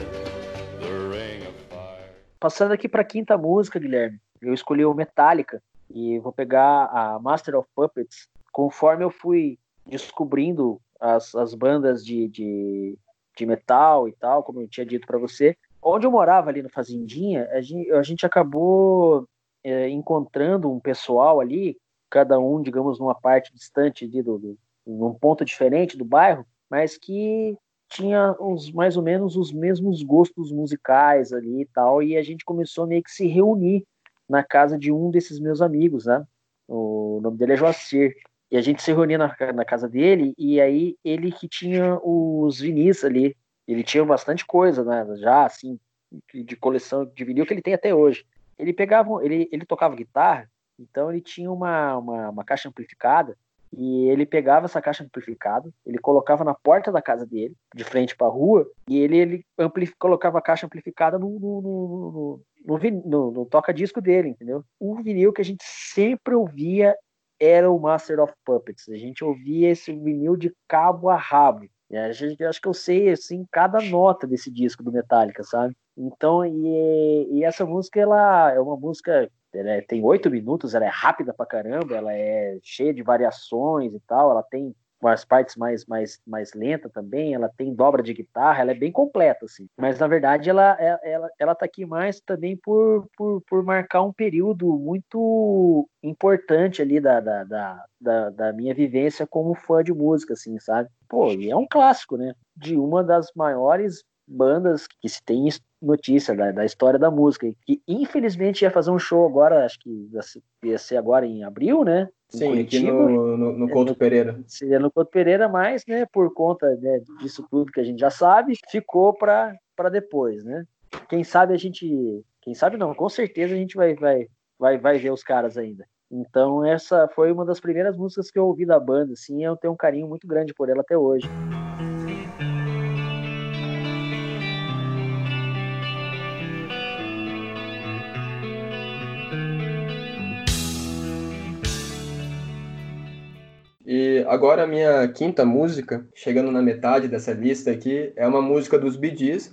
the ring of fire. Passando aqui para a quinta música, Guilherme, eu escolhi o Metallica e vou pegar a Master of Puppets. Conforme eu fui descobrindo as, as bandas de, de, de metal e tal, como eu tinha dito para você. Onde eu morava ali no Fazendinha, a gente, a gente acabou é, encontrando um pessoal ali, cada um, digamos, numa parte distante ali do, do, num ponto diferente do bairro, mas que tinha os, mais ou menos os mesmos gostos musicais ali e tal, e a gente começou meio que se reunir na casa de um desses meus amigos, né? O nome dele é Joacir. E a gente se reunia na, na casa dele, e aí ele que tinha os vinis ali. Ele tinha bastante coisa, né? Já, assim, de coleção de vinil que ele tem até hoje. Ele pegava, ele, ele tocava guitarra, então ele tinha uma, uma, uma caixa amplificada, e ele pegava essa caixa amplificada, ele colocava na porta da casa dele, de frente para a rua, e ele, ele colocava a caixa amplificada no, no, no, no, no, no toca-disco dele, entendeu? O vinil que a gente sempre ouvia era o Master of Puppets. A gente ouvia esse vinil de cabo a rabo. A gente, acho que eu sei assim cada nota desse disco do Metallica, sabe? Então, e, e essa música ela é uma música, é, tem oito minutos, ela é rápida pra caramba, ela é cheia de variações e tal, ela tem umas partes mais, mais, mais lenta também, ela tem dobra de guitarra, ela é bem completa, assim. Mas, na verdade, ela, é, ela, ela tá aqui mais também por, por, por marcar um período muito importante ali da, da, da, da, da minha vivência como fã de música, assim, sabe? Pô, e é um clássico, né? De uma das maiores bandas que se tem notícia da, da história da música, que infelizmente ia fazer um show agora, acho que ia ser agora em abril, né? Sim, aqui no, no, no Couto é, Pereira. Seria no Couto Pereira, mas, né, por conta né, disso tudo que a gente já sabe, ficou para depois, né? Quem sabe a gente. Quem sabe não, com certeza a gente vai, vai, vai, vai ver os caras ainda. Então, essa foi uma das primeiras músicas que eu ouvi da banda, assim, eu tenho um carinho muito grande por ela até hoje. Agora a minha quinta música, chegando na metade dessa lista aqui, é uma música dos Bee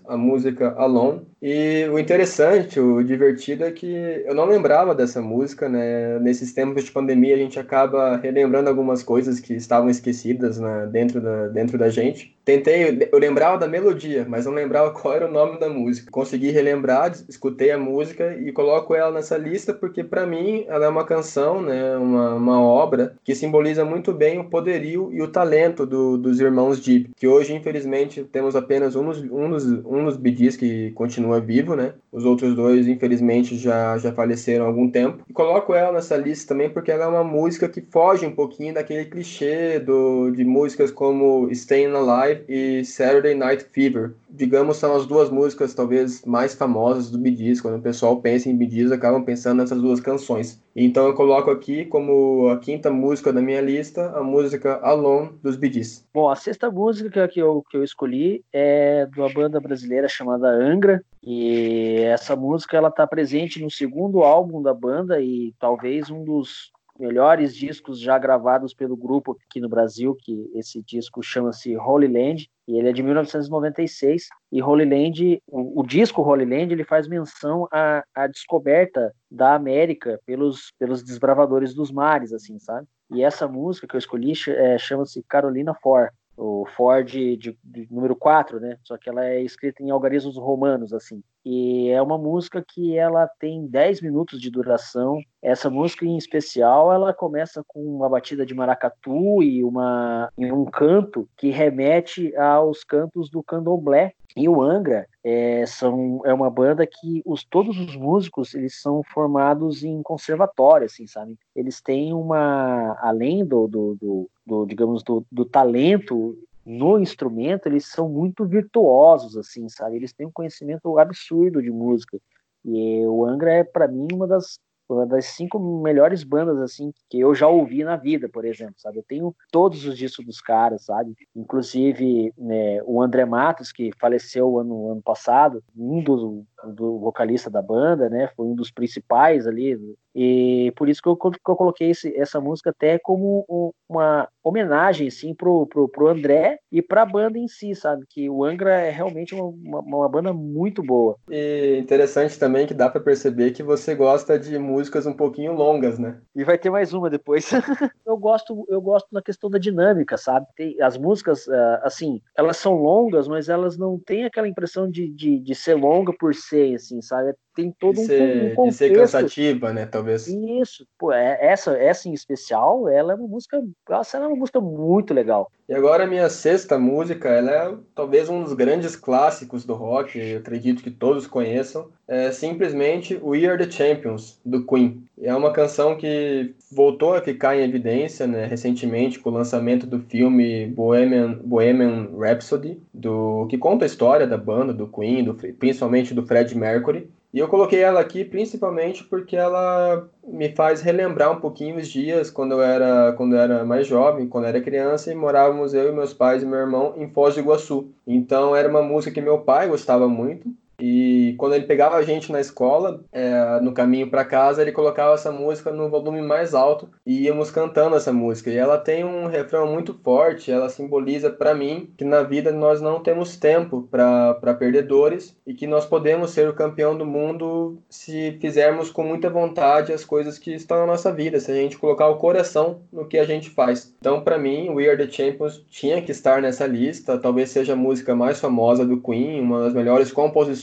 a música Alone. E o interessante, o divertido é que eu não lembrava dessa música, né? Nesses tempos de pandemia a gente acaba relembrando algumas coisas que estavam esquecidas né, dentro, da, dentro da gente. Tentei, eu lembrava da melodia, mas não lembrava qual era o nome da música. Consegui relembrar, escutei a música e coloco ela nessa lista porque para mim ela é uma canção, né, uma, uma obra que simboliza muito bem o poderio e o talento do, dos irmãos Deep, que hoje infelizmente temos apenas um dos, um dos, um dos BDs que continua vivo, né? Os outros dois infelizmente já, já faleceram há algum tempo. E coloco ela nessa lista também porque ela é uma música que foge um pouquinho daquele clichê do, de músicas como Staying Alive e Saturday Night Fever. Digamos, são as duas músicas talvez mais famosas do Gees. Quando o pessoal pensa em Gees, acabam pensando nessas duas canções. Então eu coloco aqui como a quinta música da minha lista, a música Alone dos Gees. Bom, a sexta música que eu, que eu escolhi é de uma banda brasileira chamada Angra. E essa música ela está presente no segundo álbum da banda e talvez um dos melhores discos já gravados pelo grupo aqui no Brasil, que esse disco chama-se Holy Land, e ele é de 1996, e Holy Land, o, o disco Holy Land, ele faz menção à, à descoberta da América pelos, pelos desbravadores dos mares, assim, sabe? E essa música que eu escolhi é, chama-se Carolina For, o Ford de, de, de, número 4, né? Só que ela é escrita em algarismos romanos, assim. E é uma música que ela tem 10 minutos de duração. Essa música em especial, ela começa com uma batida de maracatu e, uma, e um canto que remete aos cantos do candomblé. E o Angra é, são, é uma banda que os, todos os músicos eles são formados em conservatório, assim, sabe? Eles têm uma, além do, do, do, do digamos, do, do talento no instrumento, eles são muito virtuosos, assim, sabe? Eles têm um conhecimento absurdo de música. E o Angra é, para mim, uma das uma das cinco melhores bandas assim que eu já ouvi na vida, por exemplo, sabe? Eu tenho todos os discos dos caras, sabe? Inclusive né, o André Matos que faleceu ano ano passado, um dos do vocalista da banda, né? Foi um dos principais ali e por isso que eu, que eu coloquei esse, essa música até como uma homenagem, assim, pro, pro, pro André e pra banda em si, sabe? Que o Angra é realmente uma, uma, uma banda muito boa. E interessante também que dá para perceber que você gosta de músicas um pouquinho longas, né? E vai ter mais uma depois. eu gosto eu gosto na questão da dinâmica, sabe? Tem, as músicas, ah, assim, elas são longas, mas elas não têm aquela impressão de, de, de ser longa por ser, assim, sabe? Tem todo ser, um, contexto. De ser cansativa, né? Talvez. Isso, pô, é, essa, essa em especial, ela é uma música, ela é uma música muito legal. E agora a minha sexta música, ela é talvez um dos grandes clássicos do rock, eu acredito que todos conheçam, é simplesmente We Are The Champions, do Queen. É uma canção que voltou a ficar em evidência né, recentemente com o lançamento do filme Bohemian, Bohemian Rhapsody, do, que conta a história da banda, do Queen, do, principalmente do Fred Mercury. E eu coloquei ela aqui principalmente porque ela me faz relembrar um pouquinho os dias quando eu era, quando eu era mais jovem, quando eu era criança, e morávamos eu e meus pais e meu irmão em Foz do Iguaçu. Então era uma música que meu pai gostava muito, e quando ele pegava a gente na escola, é, no caminho para casa, ele colocava essa música no volume mais alto e íamos cantando essa música. E ela tem um refrão muito forte, ela simboliza para mim que na vida nós não temos tempo para perdedores e que nós podemos ser o campeão do mundo se fizermos com muita vontade as coisas que estão na nossa vida, se a gente colocar o coração no que a gente faz. Então, para mim, We Are the Champions tinha que estar nessa lista, talvez seja a música mais famosa do Queen, uma das melhores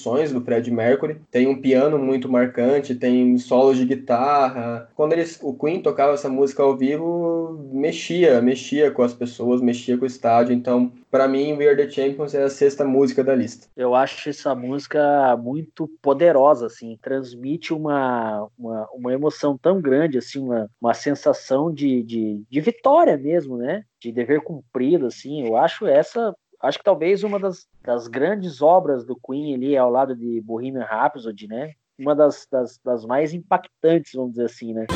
composições do Fred Mercury. Tem um piano muito marcante, tem solos de guitarra. Quando eles, o Queen tocava essa música ao vivo, mexia, mexia com as pessoas, mexia com o estádio. Então, para mim, We Are The Champions é a sexta música da lista. Eu acho essa música muito poderosa, assim, transmite uma, uma, uma emoção tão grande, assim, uma, uma sensação de, de, de vitória mesmo, né? De dever cumprido, assim. Eu acho essa acho que talvez uma das, das grandes obras do Queen ali ao lado de Bohemian Rhapsody, né? Uma das, das, das mais impactantes, vamos dizer assim, né?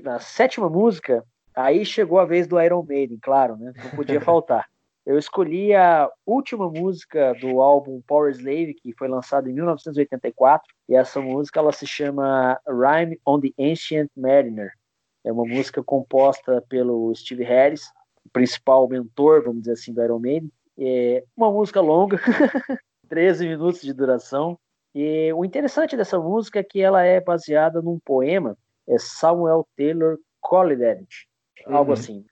Na sétima música, aí chegou a vez do Iron Maiden, claro, né? Não podia faltar. Eu escolhi a última música do álbum Power Slave, que foi lançado em 1984, e essa música ela se chama Rhyme on the Ancient Mariner. É uma música composta pelo Steve Harris, o principal mentor, vamos dizer assim, do Iron Maiden. É uma música longa, 13 minutos de duração. E o interessante dessa música é que ela é baseada num poema, é Samuel Taylor Coleridge, algo uhum. assim.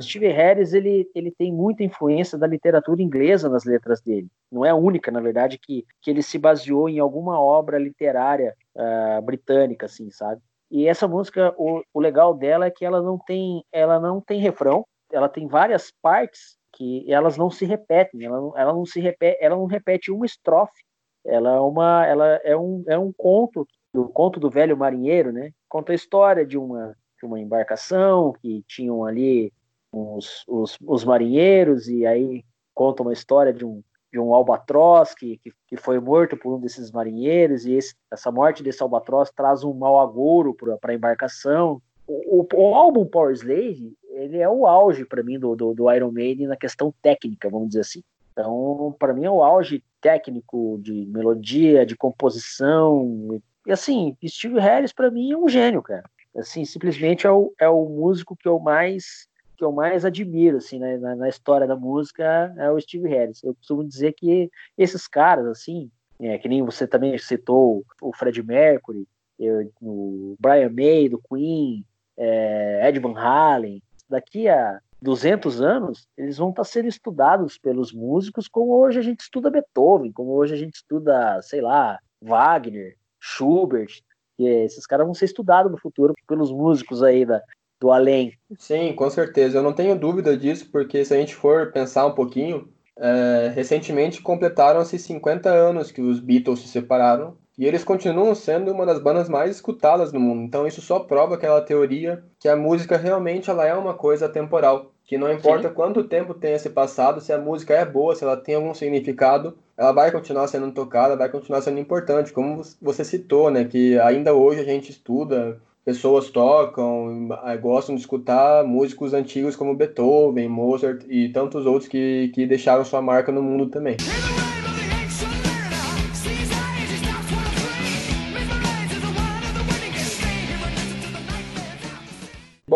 Steve Harris ele, ele tem muita influência da literatura inglesa nas letras dele. Não é a única, na verdade, que, que ele se baseou em alguma obra literária uh, britânica, assim, sabe? E essa música, o, o legal dela é que ela não tem, ela não tem refrão, ela tem várias partes que elas não se repetem, ela ela não se repete, ela não repete uma estrofe. Ela é uma, ela é um, é um conto, o conto do velho marinheiro, né? Conta a história de uma de uma embarcação que tinham ali os, os, os marinheiros e aí conta uma história de um, de um albatroz que, que, que, foi morto por um desses marinheiros e esse, essa morte desse albatroz traz um mau agouro para a embarcação. O, o, o, álbum Power Slave ele é o auge para mim do, do, do, Iron Maiden na questão técnica, vamos dizer assim. Então, para mim é o auge técnico de melodia, de composição. E assim, Steve Harris para mim é um gênio, cara assim, simplesmente é o, é o músico que eu mais que eu mais admiro assim né, na, na, história da música é o Steve Harris. Eu costumo dizer que esses caras assim, é, que nem você também citou o Fred Mercury, eu, o Brian May do Queen, é, Ed Van Halen, daqui a 200 anos, eles vão estar sendo estudados pelos músicos como hoje a gente estuda Beethoven, como hoje a gente estuda, sei lá, Wagner, Schubert, porque esses caras vão ser estudados no futuro pelos músicos aí da, do além. Sim, com certeza. Eu não tenho dúvida disso, porque se a gente for pensar um pouquinho, é, recentemente completaram-se 50 anos que os Beatles se separaram. E eles continuam sendo uma das bandas mais escutadas no mundo. Então isso só prova aquela teoria que a música realmente ela é uma coisa temporal. Que não importa Sim. quanto tempo tenha se passado, se a música é boa, se ela tem algum significado, ela vai continuar sendo tocada, vai continuar sendo importante. Como você citou, né? Que ainda hoje a gente estuda, pessoas tocam, eh, gostam de escutar músicos antigos como Beethoven, Mozart e tantos outros que, que deixaram sua marca no mundo também.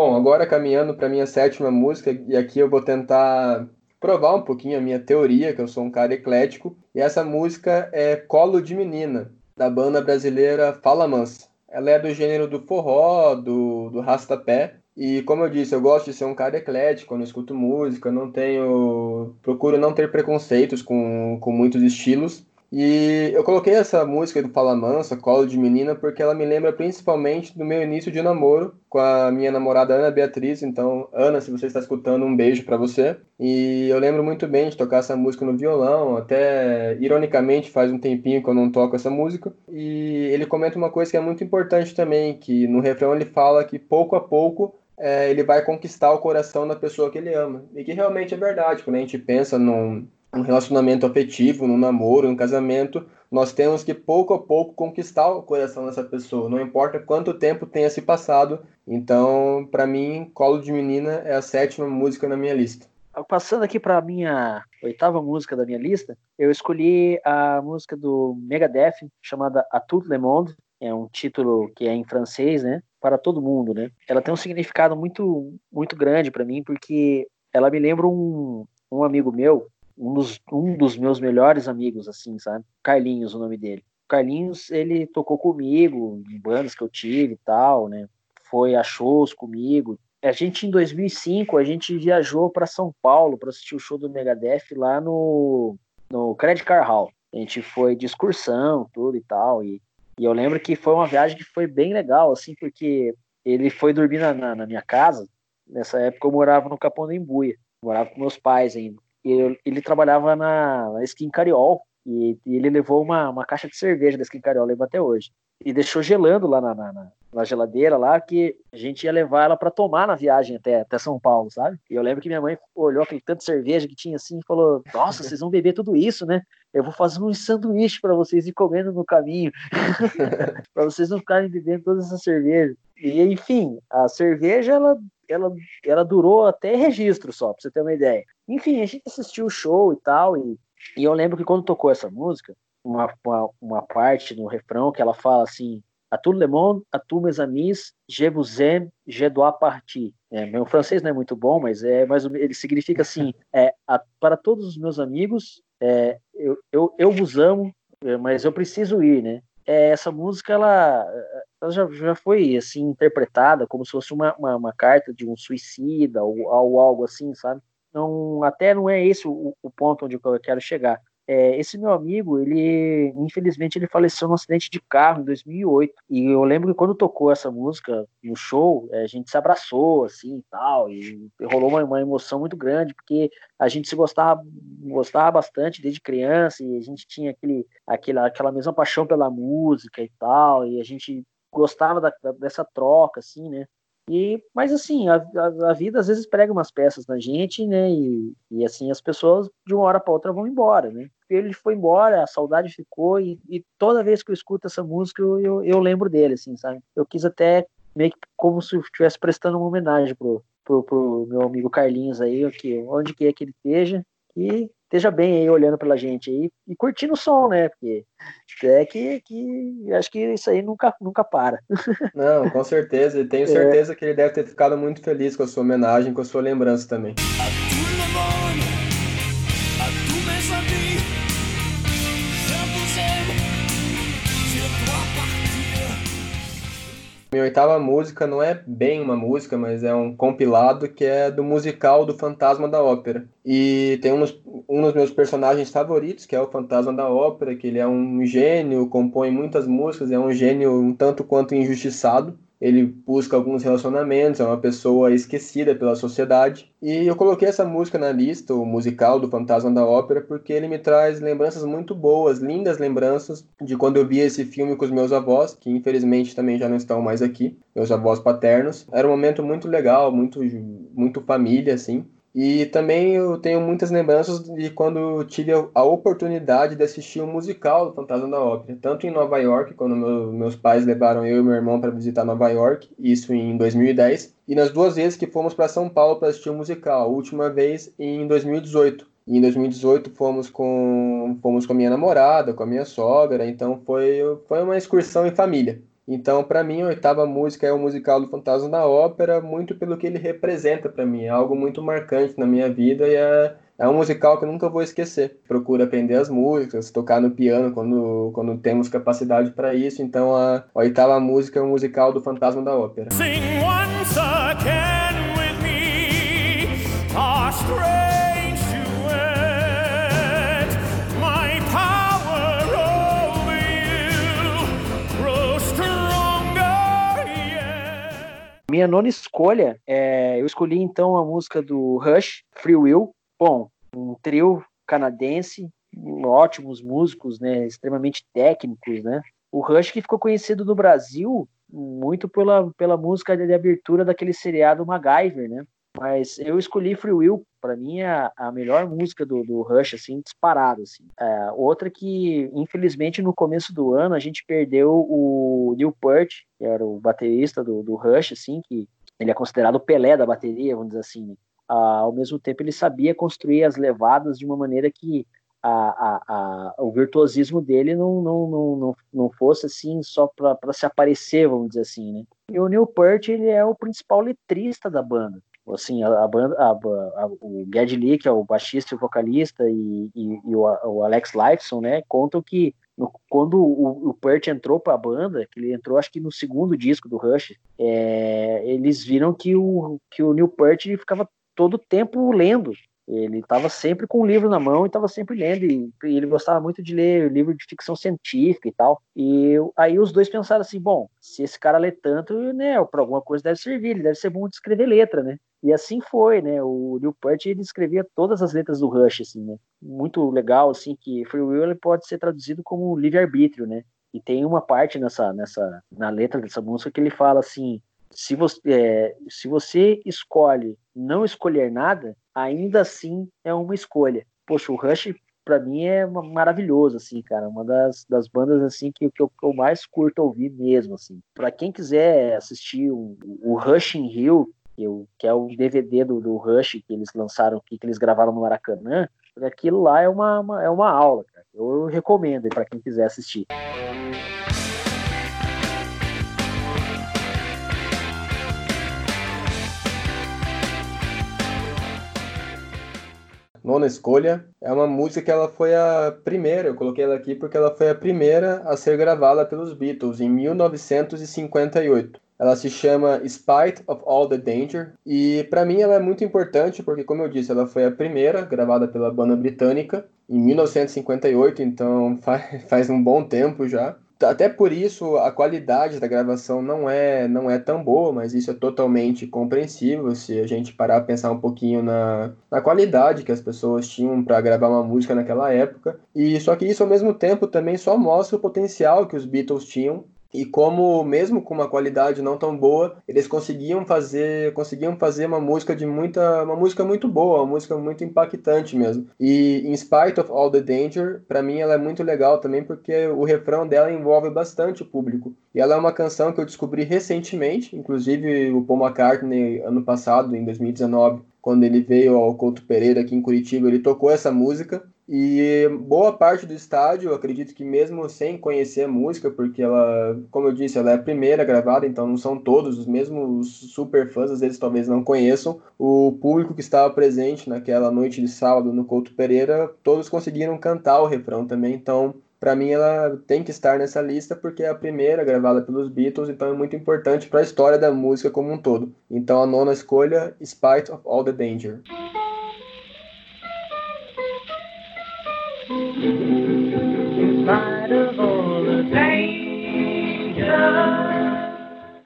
Bom, agora caminhando para minha sétima música, e aqui eu vou tentar provar um pouquinho a minha teoria, que eu sou um cara eclético, e essa música é Colo de Menina, da banda brasileira Fala Mansa. Ela é do gênero do forró, do, do rastapé, e como eu disse, eu gosto de ser um cara eclético eu escuto música, não tenho. procuro não ter preconceitos com, com muitos estilos. E eu coloquei essa música do Fala Mansa, Colo de Menina, porque ela me lembra principalmente do meu início de namoro com a minha namorada Ana Beatriz. Então, Ana, se você está escutando, um beijo para você. E eu lembro muito bem de tocar essa música no violão, até ironicamente faz um tempinho que eu não toco essa música. E ele comenta uma coisa que é muito importante também, que no refrão ele fala que pouco a pouco é, ele vai conquistar o coração da pessoa que ele ama. E que realmente é verdade, quando a gente pensa num um relacionamento afetivo, num namoro, num casamento, nós temos que pouco a pouco conquistar o coração dessa pessoa, não importa quanto tempo tenha se passado. Então, para mim, Colo de Menina é a sétima música na minha lista. Passando aqui para a minha oitava música da minha lista, eu escolhi a música do Megadeth, chamada A Tout le monde, é um título que é em francês, né? Para todo mundo, né? Ela tem um significado muito, muito grande para mim, porque ela me lembra um, um amigo meu um dos, um dos meus melhores amigos, assim, sabe? Carlinhos, o nome dele. Carlinhos, ele tocou comigo em bandas que eu tive e tal, né? Foi a shows comigo. A gente, em 2005, a gente viajou para São Paulo para assistir o show do Megadeth lá no, no Credit Car Hall. A gente foi de excursão, tudo e tal. E, e eu lembro que foi uma viagem que foi bem legal, assim, porque ele foi dormir na, na, na minha casa. Nessa época eu morava no Capão da Embuia. Morava com meus pais ainda ele, ele trabalhava na, na Skin Cariol e, e, ele levou uma, uma caixa de cerveja da Skin Cariol, leva até hoje. E deixou gelando lá na, na, na geladeira lá que a gente ia levar ela para tomar na viagem até, até São Paulo, sabe? E eu lembro que minha mãe olhou aquele tanto de cerveja que tinha assim e falou: Nossa, vocês vão beber tudo isso, né? Eu vou fazer um sanduíche para vocês ir comendo no caminho, para vocês não ficarem bebendo toda essa cerveja. E enfim, a cerveja ela, ela, ela durou até registro só, para você ter uma ideia. Enfim, a gente assistiu o show e tal, e, e eu lembro que quando tocou essa música, uma, uma, uma parte no refrão que ela fala assim, a tout le monde, a tous mes amis, je vous aime, je dois partir. É, meu francês não é muito bom, mas é mais ele significa assim, é, a, para todos os meus amigos, é, eu, eu, eu vos amo, mas eu preciso ir, né? É, essa música ela, ela já, já foi assim interpretada como se fosse uma, uma, uma carta de um suicida ou, ou algo assim, sabe? não, até não é esse o, o ponto onde eu quero chegar. É, esse meu amigo, ele infelizmente ele faleceu num acidente de carro em 2008 e eu lembro que quando tocou essa música no show é, a gente se abraçou assim e tal e rolou uma, uma, emoção muito grande porque a gente se gostava gostava bastante desde criança e a gente tinha aquele, aquele aquela mesma paixão pela música e tal e a gente gostava da, dessa troca assim né e, mas assim, a, a, a, vida às vezes prega umas peças na gente, né? E, e assim as pessoas de uma hora para outra vão embora, né? Ele foi embora, a saudade ficou, e, e toda vez que eu escuto essa música eu, eu, eu, lembro dele, assim, sabe? Eu quis até meio que como se eu estivesse prestando uma homenagem pro, pro, pro meu amigo Carlinhos aí, aqui, onde quer que ele esteja, e esteja bem aí olhando pela gente aí e curtindo o som, né? Porque é que, que acho que isso aí nunca, nunca para. Não, com certeza. E tenho é. certeza é. que ele deve ter ficado muito feliz com a sua homenagem, com a sua lembrança também. Minha oitava música não é bem uma música, mas é um compilado que é do musical do Fantasma da Ópera. E tem um dos, um dos meus personagens favoritos, que é o Fantasma da Ópera, que ele é um gênio, compõe muitas músicas, é um gênio um tanto quanto injustiçado. Ele busca alguns relacionamentos, é uma pessoa esquecida pela sociedade. E eu coloquei essa música na lista, o musical do Fantasma da Ópera, porque ele me traz lembranças muito boas, lindas lembranças de quando eu via esse filme com os meus avós, que infelizmente também já não estão mais aqui, meus avós paternos. Era um momento muito legal, muito, muito família, assim. E também eu tenho muitas lembranças de quando tive a oportunidade de assistir um musical do Fantasma da Ópera, tanto em Nova York, quando meu, meus pais levaram eu e meu irmão para visitar Nova York, isso em 2010, e nas duas vezes que fomos para São Paulo para assistir o um musical, a última vez em 2018. E em 2018 fomos com fomos com a minha namorada, com a minha sogra, então foi, foi uma excursão em família. Então, para mim, a oitava música é o musical do Fantasma da Ópera, muito pelo que ele representa para mim. É algo muito marcante na minha vida e é, é um musical que eu nunca vou esquecer. Procuro aprender as músicas, tocar no piano quando, quando temos capacidade para isso. Então, a, a, oitava música é o musical do Fantasma da Ópera. Sing once again with me, Minha nona escolha, é, eu escolhi então a música do Rush, Free Will. Bom, um trio canadense, ótimos músicos, né, extremamente técnicos, né. O Rush que ficou conhecido no Brasil muito pela, pela música de abertura daquele seriado MacGyver, né. Mas eu escolhi Free Will, para mim é a, melhor música do, do Rush, assim, disparado, assim. É, outra que, infelizmente, no começo do ano a gente perdeu o Neil Peart, que era o baterista do, do Rush, assim, que ele é considerado o Pelé da bateria, vamos dizer assim. Né? Ah, ao mesmo tempo, ele sabia construir as levadas de uma maneira que a, a, a, o virtuosismo dele não, não, não, não, não fosse assim só para se aparecer, vamos dizer assim, né? E o Neil Peart, ele é o principal letrista da banda assim, a, banda, a, a, o Ged Lee, que é o baixista e o vocalista, e, e, e o, o, Alex Lifeson, né, contam que no, quando o, o entrou para a banda, que ele entrou acho que no segundo disco do Rush, é, eles viram que o, que o Neil Peart ficava todo tempo lendo, ele estava sempre com o livro na mão e estava sempre lendo. E, e, ele gostava muito de ler livro de ficção científica e tal. E aí os dois pensaram assim: bom, se esse cara lê tanto, né, para alguma coisa deve servir, ele deve ser bom de escrever letra, né? E assim foi, né? O Neil Peart ele escrevia todas as letras do Rush, assim, né? Muito legal, assim, que Free Will ele pode ser traduzido como livre arbítrio, né? E tem uma parte nessa, nessa, na letra dessa música que ele fala assim: se você, é, se você escolhe não escolher nada, ainda assim é uma escolha. Poxa, o Rush para mim é maravilhoso, assim, cara, uma das, das bandas assim que, que, eu, que eu mais curto ouvir mesmo, assim. Para quem quiser assistir o, o Rush in Rio, que, eu, que é o DVD do, do Rush que eles lançaram aqui, que eles gravaram no Maracanã, aquilo lá é uma, uma é uma aula, cara. Eu recomendo para quem quiser assistir. nona escolha. É uma música que ela foi a primeira, eu coloquei ela aqui porque ela foi a primeira a ser gravada pelos Beatles em 1958. Ela se chama Spite of All the Danger e para mim ela é muito importante porque, como eu disse, ela foi a primeira gravada pela banda britânica em 1958, então faz, faz um bom tempo já até por isso a qualidade da gravação não é não é tão boa, mas isso é totalmente compreensível se a gente parar a pensar um pouquinho na, na qualidade que as pessoas tinham para gravar uma música naquela época. E só que isso ao mesmo tempo também só mostra o potencial que os Beatles tinham e como mesmo com uma qualidade não tão boa, eles conseguiam fazer, conseguiam fazer uma música de muita, uma música muito boa, uma música muito impactante mesmo. E In Spite of All the Danger, para mim ela é muito legal também porque o refrão dela envolve bastante o público. E ela é uma canção que eu descobri recentemente, inclusive o Paul McCartney ano passado, em 2019, quando ele veio ao Couto Pereira aqui em Curitiba, ele tocou essa música e boa parte do estádio, acredito que mesmo sem conhecer a música, porque ela, como eu disse, ela é a primeira gravada, então não são todos, os mesmos super fãs, às vezes talvez não conheçam. O público que estava presente naquela noite de sábado no Couto Pereira, todos conseguiram cantar o refrão também, então para mim ela tem que estar nessa lista porque é a primeira gravada pelos Beatles, então é muito importante para a história da música como um todo. Então a nona escolha, Spite of All the Danger.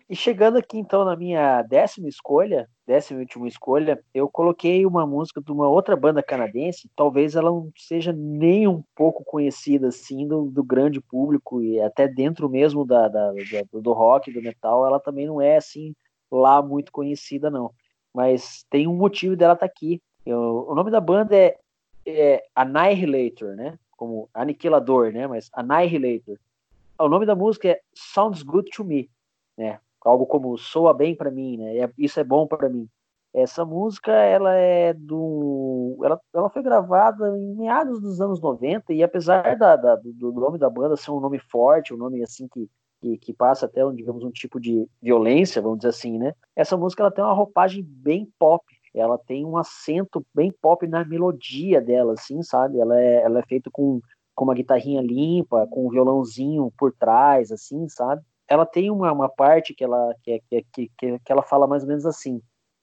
E chegando aqui então na minha décima escolha, décima e última escolha, eu coloquei uma música de uma outra banda canadense. Talvez ela não seja nem um pouco conhecida assim do, do grande público e até dentro mesmo da, da, da, do rock, do metal, ela também não é assim lá muito conhecida não. Mas tem um motivo dela estar tá aqui. Eu, o nome da banda é, é Annihilator, né? Como aniquilador, né? Mas Annihilator. O nome da música é Sounds Good to Me, né? algo como soa bem para mim, né? É, isso é bom para mim. Essa música, ela é do, ela, ela foi gravada em meados dos anos 90 e apesar da, da do, nome da banda ser um nome forte, um nome assim que que, que, passa até, digamos, um tipo de violência, vamos dizer assim, né? Essa música ela tem uma roupagem bem pop, ela tem um acento bem pop na melodia dela, assim, sabe? Ela é, ela é feita com, com uma guitarrinha limpa, com um violãozinho por trás, assim, sabe? ela tem uma, uma parte que ela, que, que, que, que ela fala mais ou menos assim: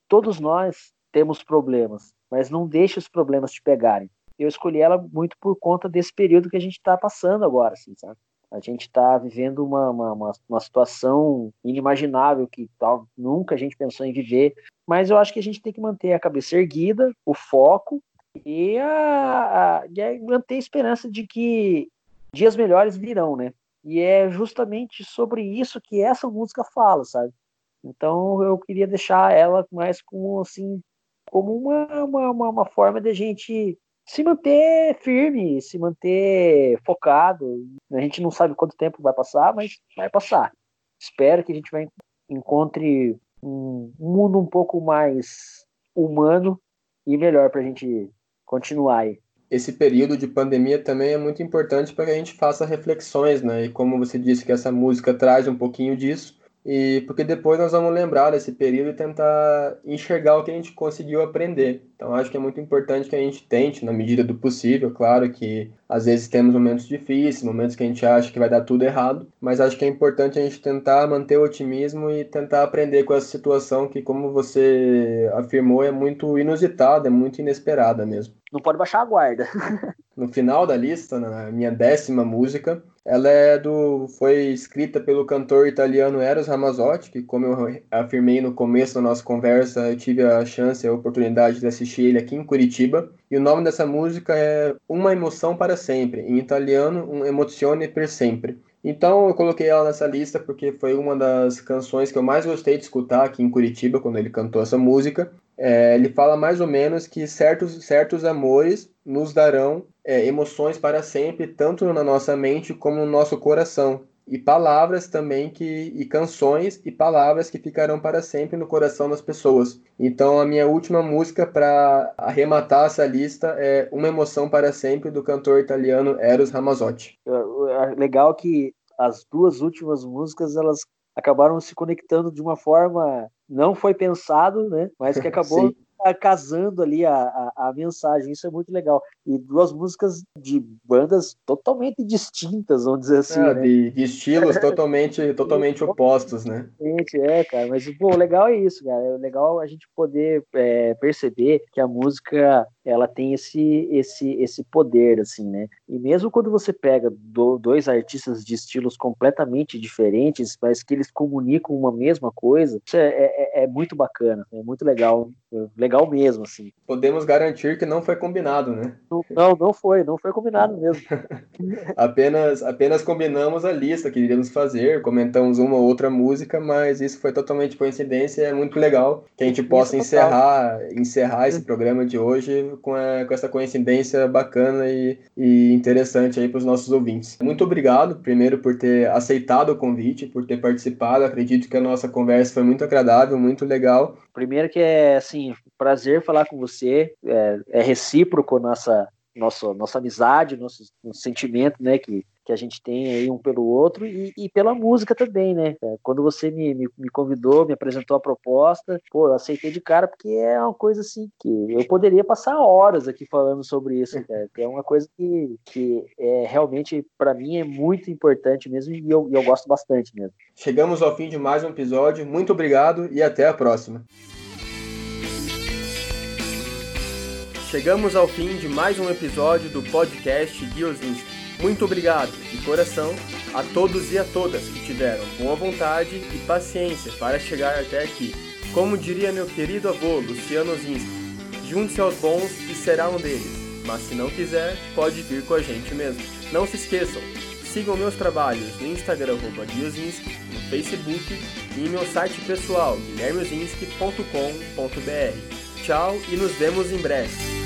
todos nós temos problemas, mas não deixe os problemas te pegarem. Eu escolhi ela muito por conta desse período que a gente está passando agora, assim, sabe? A gente está vivendo uma, uma, uma, situação inimaginável que tal, nunca a gente pensou em viver, mas eu acho que a gente tem que manter a cabeça erguida, o foco e, a, a, e manter a esperança de que dias melhores virão, né? E é justamente sobre isso que essa música fala, sabe? Então eu queria deixar ela mais como assim, como uma, uma, uma forma de a gente se manter firme, se manter focado. A gente não sabe quanto tempo vai passar, mas vai passar. Espero que a gente vai encontre um, mundo um pouco mais humano e melhor para a gente continuar aí esse período de pandemia também é muito importante para que a gente faça reflexões, né? E como você disse que essa música traz um pouquinho disso, e porque depois nós vamos lembrar desse período e tentar enxergar o que a gente conseguiu aprender. Então acho que é muito importante que a gente tente, na medida do possível, claro que às vezes temos momentos difíceis, momentos que a gente acha que vai dar tudo errado, mas acho que é importante a gente tentar manter o otimismo e tentar aprender com essa situação que, como você afirmou, é muito inusitada, é muito inesperada mesmo. Não pode baixar a guarda. no final da lista, na minha décima música, ela é do, foi escrita pelo cantor italiano Eros Ramazzotti, que como eu afirmei no começo da nossa conversa, eu tive a chance, a oportunidade de assistir ele aqui em Curitiba. E o nome dessa música é Uma Emoção para Sempre, em italiano, Um Emozione per Sempre. Então eu coloquei ela nessa lista porque foi uma das canções que eu mais gostei de escutar aqui em Curitiba quando ele cantou essa música. É, ele fala mais ou menos que certos, certos amores nos darão é, emoções para sempre, tanto na nossa mente como no nosso coração. E palavras também que. e canções e palavras que ficarão para sempre no coração das pessoas. Então a minha última música para arrematar essa lista é Uma Emoção para Sempre, do cantor italiano Eros Ramazzotti. Legal que as duas últimas músicas elas acabaram se conectando de uma forma não foi pensado, né? Mas que acabou casando ali a, a, a, mensagem. Isso é muito legal. E duas músicas de bandas totalmente distintas, vamos dizer assim. É, né? de, de, estilos totalmente, totalmente opostos, né? É, cara. Mas o legal é isso, cara. É legal a gente poder é, perceber que a música ela tem esse, esse, esse poder, assim, né? E mesmo quando você pega do, dois artistas de estilos completamente diferentes, mas que eles comunicam uma mesma coisa, isso é, é, é muito bacana, é muito legal, legal mesmo, assim. Podemos garantir que não foi combinado, né? Não, não foi, não foi combinado mesmo. apenas, apenas combinamos a lista que iríamos fazer, comentamos uma ou outra música, mas isso foi totalmente coincidência, é muito legal que a gente possa encerrar, encerrar esse programa de hoje com, a, com essa coincidência bacana e, e interessante aí para os nossos ouvintes. Muito obrigado, primeiro, por ter aceitado o convite, por ter participado. Acredito que a nossa conversa foi muito agradável, muito legal. Primeiro que é, assim, prazer falar com você, é, é recíproco nossa, nossa, nossa amizade, nosso, nosso sentimento, né, que que a gente tem aí um pelo outro e, e pela música também, né? Quando você me, me, me, convidou, me apresentou a proposta, pô, eu aceitei de cara porque é uma coisa assim que eu poderia passar horas aqui falando sobre isso, cara, é uma coisa que, que é realmente para mim é muito importante mesmo e eu, eu gosto bastante mesmo. Chegamos ao fim de mais um episódio, muito obrigado e até a próxima. Chegamos ao fim de mais um episódio do podcast Guiozinski Muito obrigado, de coração, a todos e a todas que tiveram boa vontade e paciência para chegar até aqui. Como diria meu querido avô Luciano Zinski, junte-se aos bons e será um deles, mas se não quiser, pode vir com a gente mesmo. Não se esqueçam, sigam meus trabalhos no Instagram Guiozinski, no Facebook e em meu site pessoal guilhermezinski.com.br. Tchau e nos vemos em breve.